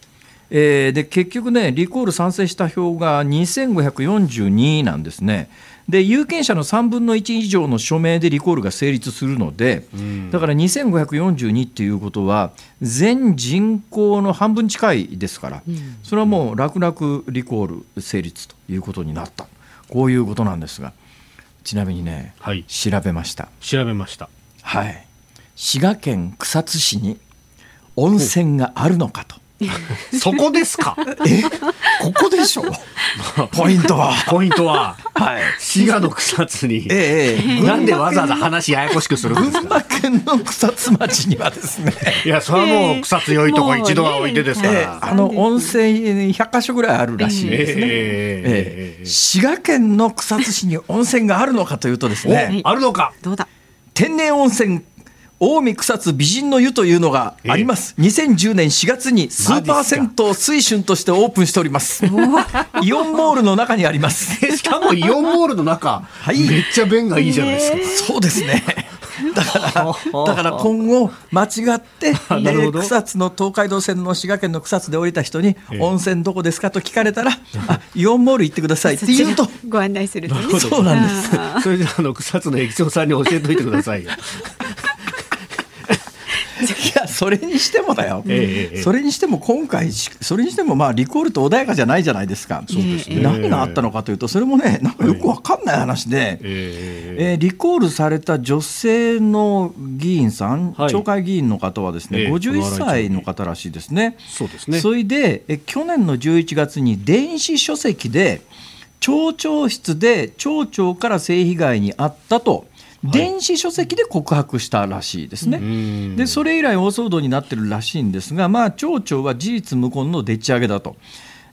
えー、で結局ね、リコール賛成した票が2542なんですね。で有権者の3分の1以上の署名でリコールが成立するので、うん、だから2542っていうことは全人口の半分近いですから、うん、それはもう楽々リコール成立ということになった。こういうことなんですがちなみにね、はい、調べました。調べました。はい。滋賀県草津市に温泉があるのかと [laughs] そこですか？[laughs] え？ここでしょ？[laughs] ポイントは。ポイントは、はい、滋賀の草津に、ええ、なんでわざわざ話ややこしくするんですか？群馬県の草津町にはですね。いやそれはもう草津良いとこ一度は置いてですから、えあの温泉100か所ぐらいあるらしいですね、ええ滋賀県の草津市に温泉があるのかというとですね。あるのか。どうだ？天然温泉近江草津美人の湯というのがあります、えー、2010年4月にスーパー銭湯水春としてオープンしております。イオンモールの中にあります。[laughs] しかもイオンモールの中、はい、めっちゃ便がいいじゃないですか、え。ー、そうですね。だから [laughs] だから今後間違って、[laughs] ね、草津の東海道線の滋賀県の草津で降りた人に温泉どこですかと聞かれたらあイオンモール行ってくださいって言うと。ご案内すると、ね、そうなんです。それじゃあの草津の駅長さんに教えておいてくださいよ。いやそれにしてもだよ、えー、それにしても今回それにしてもまあリコールと穏やかじゃないじゃないですか。そうですね、何があったのかというとそれもねなんかよくわかんない話で、えー、えー、リコールされた女性の議員さん、はい、町会議員の方はですね、えー、51歳の方らしいですね。そうですね。それでえ去年の11月に電子書籍で町長室で町長から性被害に遭ったと。電子書籍で告白したらしいですね。はい、でそれ以来大騒動になってるらしいんですが、まあ、町長は事実無根のでっち上げだと。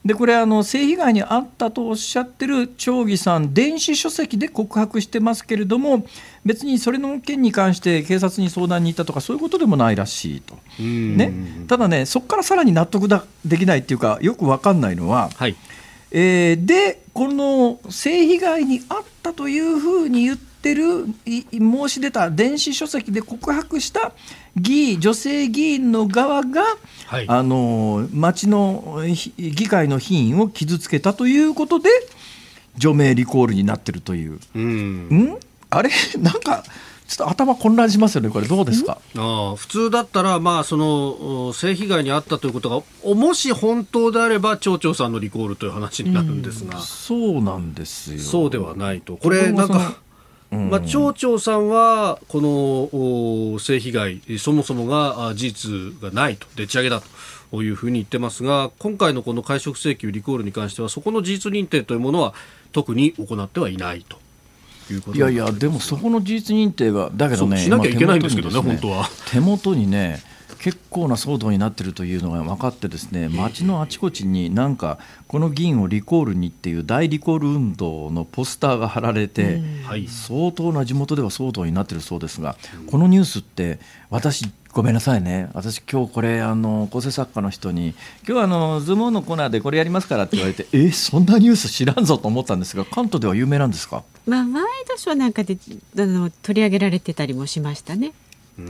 でこれあの性被害に遭ったとおっしゃってる町議さん電子書籍で告白してますけれども別にそれの件に関して警察に相談に行ったとかそういうことでもないらしいと、ね、ただねそこからさらに納得だできないっていうかよく分かんないのは、はい、えー、でこの性被害に遭ったというふうに言ってってる申し出た電子書籍で告白した議女性議員の側が、はい、あの町の議会の品位を傷つけたということで除名リコールになってるという。うん、ん？あれ？なんかちょっと頭混乱しますよね、これ、どうですか？あ普通だったら、まあ、その性被害に遭ったということが、もし本当であれば、町長さんのリコールという話になるんですが、うん、そうなんですよ。そうではないと、これ、なんか。まあ、町長さんはこの性被害そもそもが事実がないとでっち上げだというふうに言ってますが今回のこの会食請求リコールに関してはそこの事実認定というものは特に行ってはいないといやいや、でもそこの事実認定が、だけどね、しなきゃいけないんですけどね、本当は。手元にね、結構な騒動になっているというのが分かってですね街のあちこちになんかこの議員をリコールにっていう大リコール運動のポスターが貼られて相当な地元では騒動になっているそうですがこのニュースって私ごめんなさいね。私今日これあの構成作家の人に今日あのズームオンのコーナーでこれやりますからって言われてえそんなニュース知らんぞと思ったんですが関東では有名なんですか？まあ、ワイドショーなんかであの取り上げられてたりもしましたね。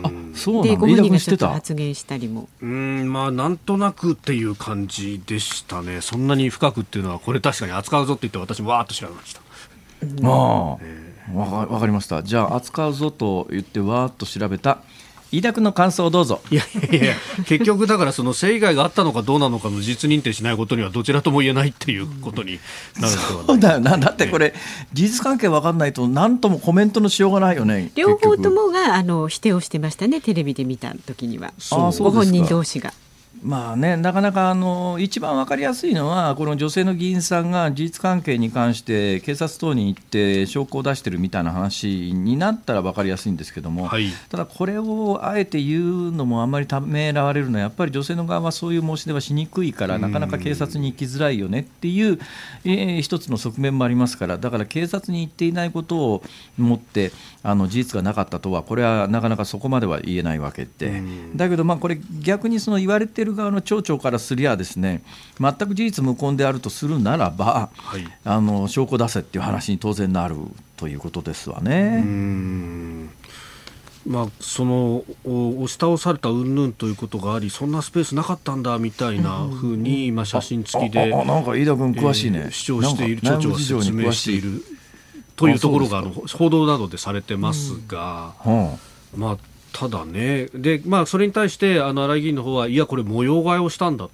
あそうでご本人がちょっと発言したりも。うんまあなんとなくっていう感じでしたね。そんなに深くっていうのはこれ確かに扱うぞって言って私もわーっと調べました。ああ、えー、わかかりました。じゃあ扱うぞと言ってわーっと調べた飯田君の感想をどうぞ。いやいやいや結局だからその性以外があったのかどうなのかの実認定しないことにはどちらとも言えないっていうことになるそうだよな。だってこれ、事実関係分かんないと何ともコメントのしようがないよね。両方ともがあの否定をしてましたねテレビで見た時には。ご本人同士が。まあね、なかなかあの一番分かりやすいのは、この女性の議員さんが事実関係に関して、警察等に行って証拠を出してるみたいな話になったら分かりやすいんですけども、はい、ただ、これをあえて言うのもあんまりためらわれるのは、やっぱり女性の側はそういう申し出はしにくいから、なかなか警察に行きづらいよねっていう、えー、一つの側面もありますから、だから警察に行っていないことをもって、あの事実がなかったとは、これはなかなかそこまでは言えないわけで、だけど、これ、逆にその言われてる側の町長からすりゃですね全く事実無根であるとするならば、はい、あの証拠出せっていう話に当然なるということですわね。まあ、その押し倒された云々ということがありそんなスペースなかったんだみたいなふうに、まあ、写真付きでなんか飯田君詳しいね、えー、主張している町長が説明しているというところがあの報道などでされてますが、うん、まあただね、でまあ、それに対してあの荒井議員の方はいや、これ、模様替えをしたんだ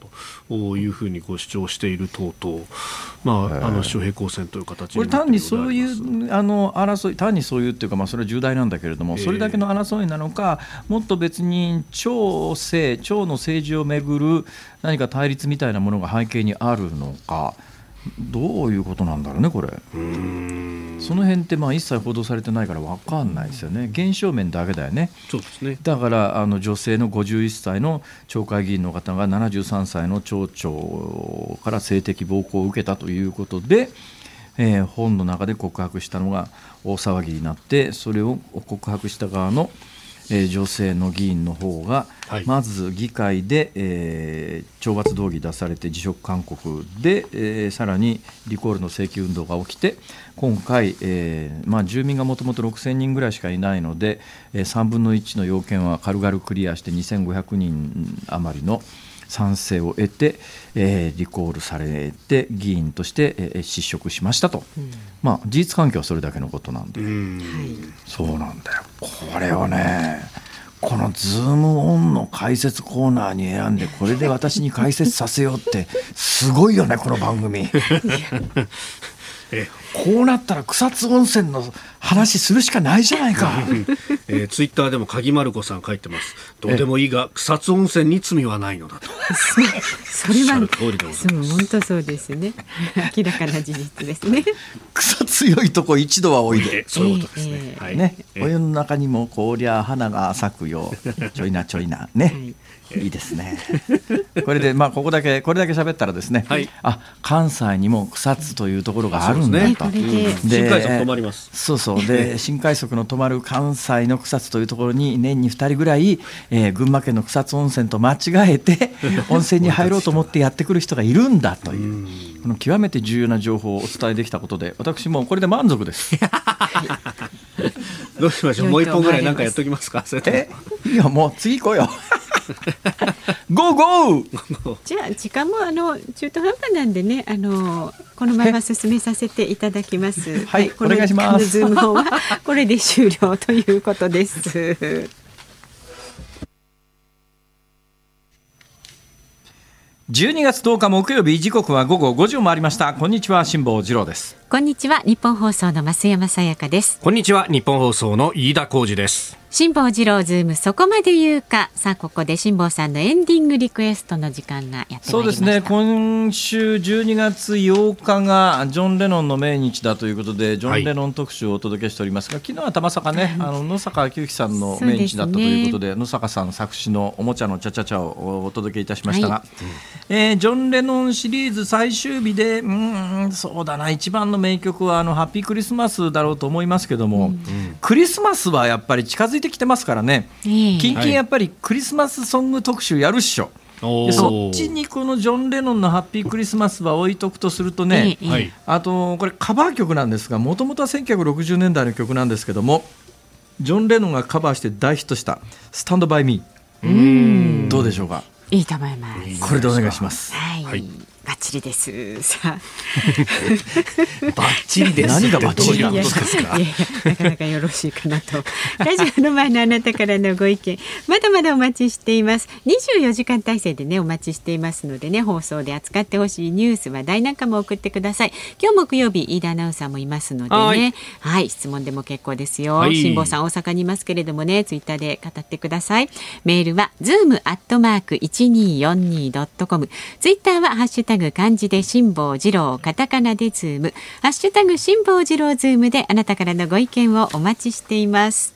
というふうにこう主張している等々、まあ、あの主平行線という形これ、単にそういうあの争い、単にそういうっていうか、まあ、それは重大なんだけれども、それだけの争いなのか、もっと別に町政、町の政治をめぐる何か対立みたいなものが背景にあるのか。どういうことなんだろうね、これ。その辺ってまあ一切報道されてないから分かんないですよね、現象面だけだよね、そうですね。だからあの女性の51歳の町会議員の方が73歳の町長から性的暴行を受けたということで、えー、本の中で告白したのが大騒ぎになって、それを告白した側のえー、女性の議員の方が、はい、まず議会で、えー、懲罰動議出されて辞職勧告で、えー、さらにリコールの請求運動が起きて今回、えーまあ、住民がもともと6000人ぐらいしかいないので、えー、3分の1の要件は軽々クリアして2500人余りの賛成を得て、えー、リコールされて議員として、えー、失職しましたと、うん、まあ、事実関係はそれだけのことなんで、んそうなんだよ。これをねこのズームオンの解説コーナーに選んでこれで私に解説させようってすごいよねこの番組。こうなったら草津温泉の話するしかないじゃないか、[laughs] えー、ツイッターでも鍵丸子さん書いてます。どうでもいいが草津温泉に罪はないのだと。それはそう本当そうですね。明らかな事実ですね。[laughs] 草強いとこ一度はおいで、そういうことですね。えー、はい、ね、お湯の中にもこりゃ花が咲くよちょいなちょいな。ね、はいいいですね。これでまあここだけこれだけ喋ったらですね、はい、あ関西にも草津というところがあるんだと。で、ね、新快速止まります。そうそうで [laughs] 新快速の止まる関西の草津というところに年に2人ぐらい、えー、群馬県の草津温泉と間違えて [laughs] 温泉に入ろうと思ってやってくる人がいるんだというこの極めて重要な情報をお伝えできたことで私もこれで満足です。[laughs] どうしましょうもう一本ぐらいなんかやっときますか？え？いやもう次行こうよ。[laughs] ゴーゴーじゃあ時間もあの中途半端なんでねあのこのまま進めさせていただきます。はい、お願いします。ズームはこれで終了ということです。[laughs] 12月10日木曜日時刻は午後5時を回りましたこんにちは辛坊治郎ですこんにちはニッポン放送の増山さやかです。こんにちはニッポン放送の飯田浩司です。辛坊治郎ズームそこまで言うか。さあここで辛坊さんのエンディングリクエストの時間がやってそうですね今週12月8日がジョン・レノンの命日だということでジョン・レノン特集をお届けしておりますが、はい、昨日はたまさかね、あの野坂昭如さんの命日だったということで、ね、野坂さん作詞のおもちゃのチャチャチャをお届けいたしましたが、はい、えー、ジョン・レノンシリーズ最終日でうんそうだな一番の名曲はあのハッピークリスマスだろうと思いますけども、うん、クリスマスはやっぱり近づいてきてますからね、近々やっぱりクリスマスソング特集やるっしょ。でそっちにこのジョン・レノンの「ハッピークリスマス」は置いとくとするとね、あとこれカバー曲なんですがもともとは1960年代の曲なんですけどもジョン・レノンがカバーして大ヒットした「スタンド・バイ・ミー」どうでしょうか？いいと思います。これでお願いします。はい、はいバッチリです。さあ。バッチリです。何がバッチリなですか？なかなかよろしいかなと。[laughs] ラジオの前のあなたからのご意見、まだまだお待ちしています。24時間体制でね、お待ちしていますのでね、放送で扱ってほしいニュース話題なんかも送ってください。今日木曜日、飯田アナウンサーもいますのでね、はい、質問でも結構ですよ。辛、坊、さん大阪にいますけれどもね、ツイッターで語ってください。メールはズームアットマーク一二四二ドットコム。ツイッターはハッシュタグ漢字で辛坊治郎カタカナでズーム。ハッシュタグ辛坊治郎ズームであなたからのご意見をお待ちしています。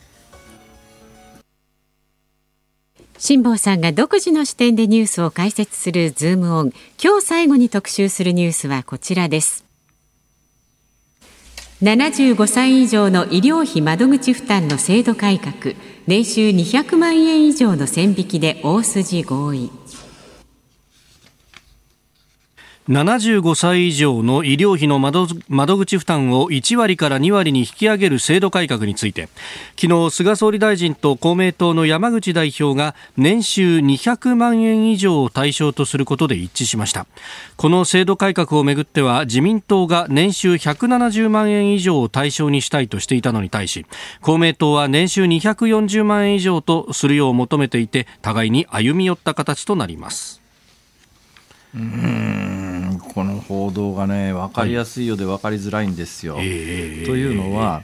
辛坊さんが独自の視点でニュースを解説するズームオン。今日最後に特集するニュースはこちらです。75歳以上の医療費窓口負担の制度改革。年収200万円以上の線引きで大筋合意。75歳以上の医療費の窓口負担を1割から2割に引き上げる制度改革について昨日菅総理大臣と公明党の山口代表が年収200万円以上を対象とすることで一致しました。この制度改革をめぐっては自民党が年収170万円以上を対象にしたいとしていたのに対し公明党は年収240万円以上とするよう求めていて互いに歩み寄った形となります。うん。この報道がね分かりやすいようで分かりづらいんですよ。はい、というのは、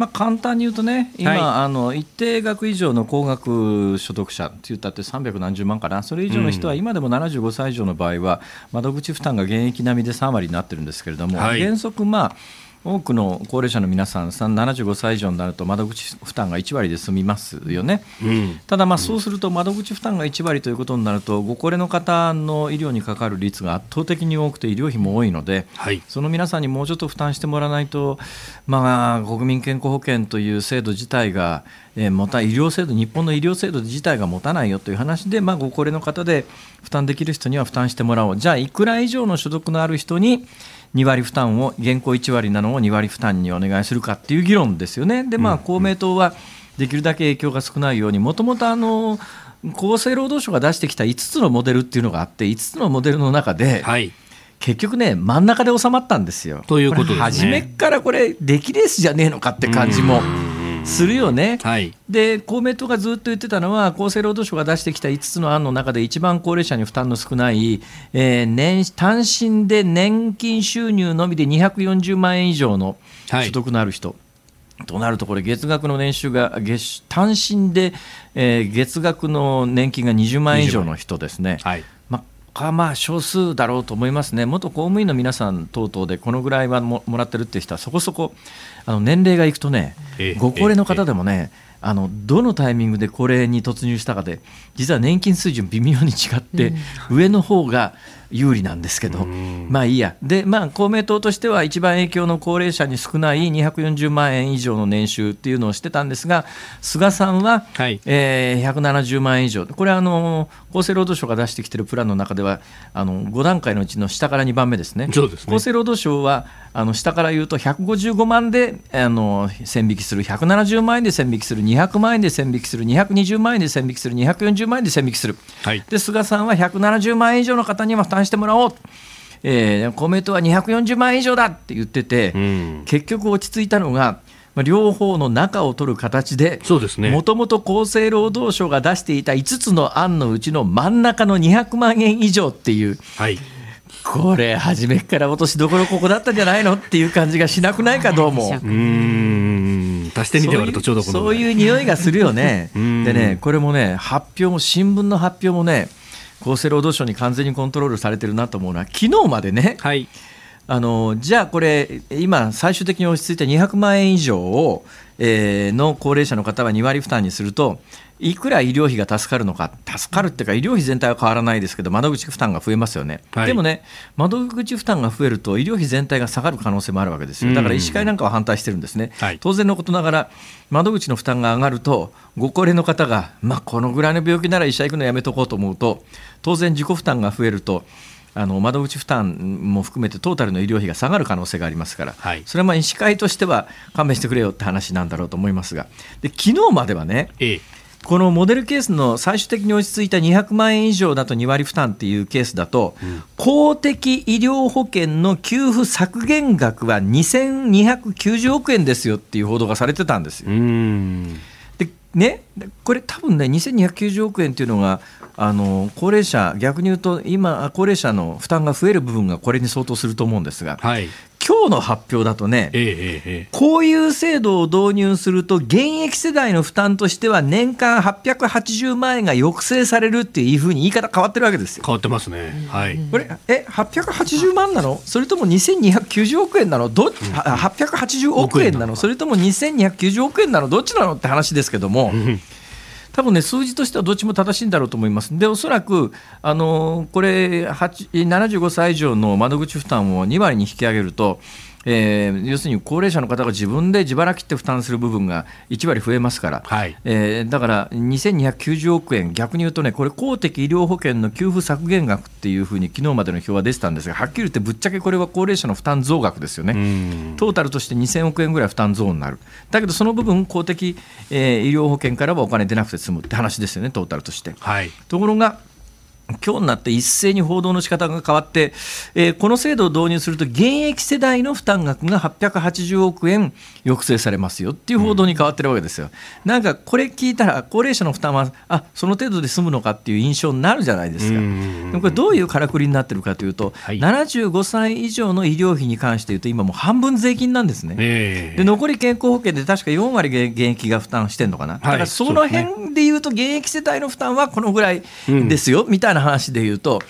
まあ、簡単に言うとね、今、はい、あの一定額以上の高額所得者って言ったって300何十万かな、それ以上の人は今でも75歳以上の場合は、窓口負担が現役並みで3割になってるんですけれども、はい、原則、まあ、多くの高齢者の皆さん、75歳以上になると窓口負担が1割で済みますよね、うん、ただ、まあ、そうすると窓口負担が1割ということになると、ご高齢の方の医療にかかる率が圧倒的に多くて、医療費も多いので、はい、その皆さんにもうちょっと負担してもらわないと、まあ、国民健康保険という制度自体が、えー、もた医療制度、日本の医療制度自体が持たないよという話で、まあ、ご高齢の方で負担できる人には負担してもらおう、じゃあ、いくら以上の所得のある人に、2割負担を現行1割なのを2割負担にお願いするかっていう議論ですよね。でまあ、公明党はできるだけ影響が少ないようにもともとあの厚生労働省が出してきた5つのモデルっていうのがあって5つのモデルの中で、はい、結局ね真ん中で収まったんですよ。ということですね。初めからこれ出来レースじゃねえのかって感じも。するよね、はい、で公明党がずっと言ってたのは厚生労働省が出してきた5つの案の中で一番高齢者に負担の少ない、えー、年単身で年金収入のみで240万円以上の所得のある人。はいとなると、これ、月額の年収が月単身で、えー、月額の年金が20万円以上の人ですね、はい、まあ、まあ少数だろうと思いますね、元公務員の皆さん等々で、このぐらいはももらってるっていう人は、そこそこあの年齢がいくとね、ご高齢の方でもね、あのどのタイミングで高齢に突入したかで、実は年金水準、微妙に違って、上の方が有利なんですけど、まあいいや、で、まあ、公明党としては一番影響の高齢者に少ない240万円以上の年収っていうのをしてたんですが、菅さんは、はい、えー、170万円以上、これはあの厚生労働省が出してきてるプランの中では、あの5段階のうちの下から2番目ですね、そうですね。厚生労働省はあの下から言うと155万であの線引きする、170万円で線引きする、200万円で線引きする、220万円で線引きする、240万円で線引きする、はい、で菅さんは170万円以上の方には負担してもらおう。えー、公明党は240万円以上だって言ってて、うん、結局落ち着いたのが、まあ、両方の中を取る形で、もともと厚生労働省が出していた5つの案のうちの真ん中の200万円以上っていう。はい。これ初めから落としどころここだったんじゃないのっていう感じがしなくないかどうも。うん。足して2で割るとちょうどそういう匂いがするよね。でねこれもね発表も新聞の発表もね厚生労働省に完全にコントロールされてるなと思うのは昨日までね、はい、あのじゃあこれ今最終的に落ち着いた200万円以上を、えー、の高齢者の方は2割負担にするといくら医療費が助かるのか、助かるっていうか、医療費全体は変わらないですけど、窓口負担が増えますよね、はい、でもね、窓口負担が増えると、医療費全体が下がる可能性もあるわけですよ、だから医師会なんかは反対してるんですね、はい、当然のことながら、窓口の負担が上がると、ご高齢の方が、まあ、このぐらいの病気なら医者行くのやめとこうと思うと、当然、自己負担が増えると、あの窓口負担も含めてトータルの医療費が下がる可能性がありますから、はい、それはまあ医師会としては勘弁してくれよって話なんだろうと思いますが、で昨日まではね、ええこのモデルケースの最終的に落ち着いた200万円以上だと2割負担っていうケースだと、うん、公的医療保険の給付削減額は2290億円ですよっていう報道がされてたんですよ。でね、これ多分ね2290億円っていうのがあの高齢者逆に言うと今高齢者の負担が増える部分がこれに相当すると思うんですが、はい、今日の発表だとね、ええこういう制度を導入すると、現役世代の負担としては、年間880万円が抑制されるっていうふうに言い方変わってるわけですよ。変わってますね。はい。これ、え、880万なの？それとも2290億円なの？ど、うん、880億円なの？それとも2290億円なの？どっちなの？って話ですけども。多分ね、数字としてはどっちも正しいんだろうと思います。で、おそらく、あのこれ、75歳以上の窓口負担を2割に引き上げると、えー、要するに高齢者の方が自分で自腹切って負担する部分が1割増えますから、はい、えー、だから2290億円、逆に言うとね、これ、公的医療保険の給付削減額っていうふうに昨日までの表は出てたんですが、はっきり言って、ぶっちゃけこれは高齢者の負担増額ですよね、トータルとして2000億円ぐらい負担増になる、だけどその部分、公的、えー、医療保険からはお金出なくて済むって話ですよね、トータルとして。はい、ところが今日になって一斉に報道の仕方が変わって、えー、この制度を導入すると、現役世代の負担額が880億円抑制されますよっていう報道に変わってるわけですよ。うん、なんかこれ聞いたら、高齢者の負担は、あその程度で済むのかっていう印象になるじゃないですか。でもこれ、どういうからくりになってるかというと、はい、75歳以上の医療費に関して言うと、今もう半分税金なんですね。えー、で残り健康保険で確か4割現役が負担してるのかな。だからその辺でいうと、現役世帯の負担はこのぐらいですよ、うん、みたいな話で言うと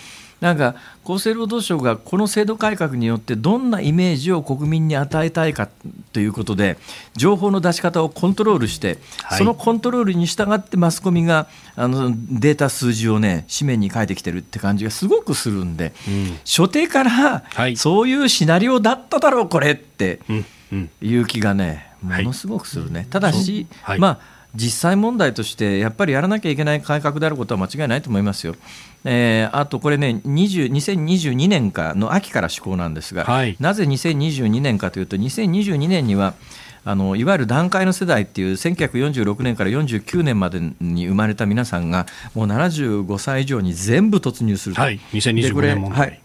なんか厚生労働省がこの制度改革によってどんなイメージを国民に与えたいかということで情報の出し方をコントロールして、はい、そのコントロールに従ってマスコミがあのデータ数字をね紙面に書いてきてるって感じがすごくするんで、うん、初手から、はい、そういうシナリオだっただろうこれっていう気がねものすごくするね。ただし、まあ実際問題としてやっぱりやらなきゃいけない改革であることは間違いないと思いますよ。えー、あとこれね20、2022年かの秋から施行なんですが、はい、なぜ2022年かというと、2022年には、あのいわゆる団塊の世代っていう1946年から49年までに生まれた皆さんがもう75歳以上に全部突入すると、はい、2025年問題、はい、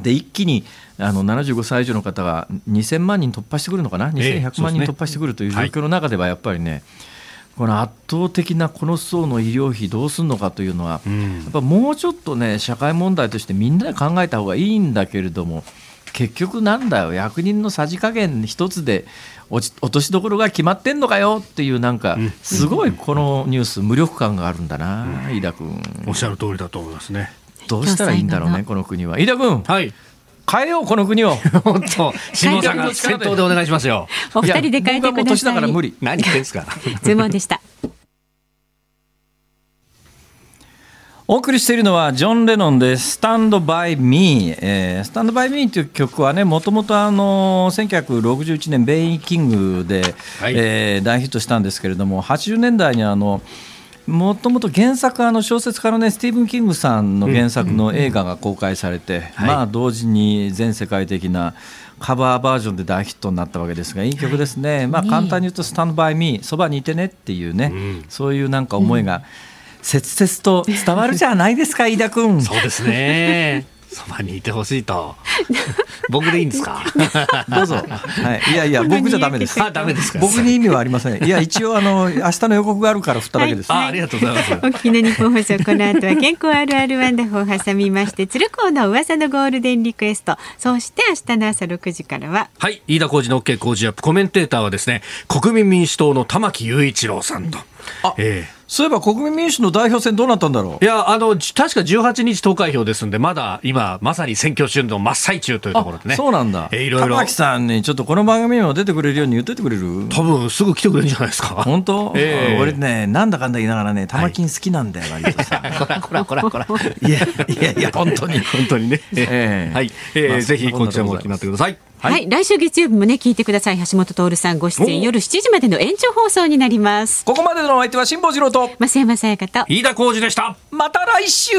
で一気にあの75歳以上の方が2000万人突破してくるのかな、2100万人突破してくるという状況の中ではやっぱりね、この圧倒的なこの層の医療費どうするのかというのは、うん、やっぱもうちょっとね社会問題としてみんなで考えた方がいいんだけれども結局なんだよ。役人のさじ加減一つで落ち落としどころが決まってんのかよっていうなんかすごいこのニュース無力感があるんだな、うん、飯田君。おっしゃる通りだと思いますね。どうしたらいいんだろうねこの国は。飯田君。はい変えようこの国を。[laughs] 本当。下さんが先頭でお願いしますよ。お二人で変えてください。い無理。何言ってんすか。ズームでした。お送りしているのはジョン・レノンで「スタンド・バイ・ミー」えー「スタンド・バイ・ミー」という曲はねもともとあの1961年ベン・E・キングで、はい、えー、大ヒットしたんですけれども80年代にあのもともと原作あの小説家のねスティーブン・キングさんの原作の映画が公開されて、まあ同時に全世界的なカバーバージョンで大ヒットになったわけですがいい曲ですね、まあ簡単に言うと「スタンド・バイ・ミー」そばにいてねっていうね、そういうなんか思いが切々と伝わるじゃないですか飯田君。そうですねそばにいてほしいと。[laughs] 僕でいいんですか？どうぞ。はい。いやいや、僕じゃダメです。あ、ダメですか？僕に意味はありません。いや、一応、あの、[laughs] 明日の予告があるから振っただけです。はい、あ、ありがとうございます。[laughs] お聞きのニッポン放送、この後は健康あるあるワンダホを挟みまして、鶴光の噂のゴールデンリクエスト。そして明日の朝6時からは。はい。飯田浩二の OK 工事アップ。コメンテーターはですね、国民民主党の玉木雄一郎さんと。あ、ええーそういえば国民民主の代表選どうなったんだろう？いや、あの、確か18日投開票ですんで、まだ今、まさに選挙春の真っ最中というところでね。そうなんだ。えー、いろいろ。玉木さんに、ちょっとこの番組にも出てくれるように言っといてくれる？多分、すぐ来てくれるんじゃないですか。本当、えー、俺ね、なんだかんだ言いながらね、玉金好きなんだよ、割とさ。[laughs] こらこらこらこら。いや、いやいや、本当に。本当にね。えー、はい。えー、まあ、ぜひ、こちらも決まってください。はい、はい、来週月曜日もね聞いてください。橋本徹さんご出演。夜7時までの延長放送になります。ここまでのお相手は辛坊治郎と。増山さやかと。飯田浩二でした。また来週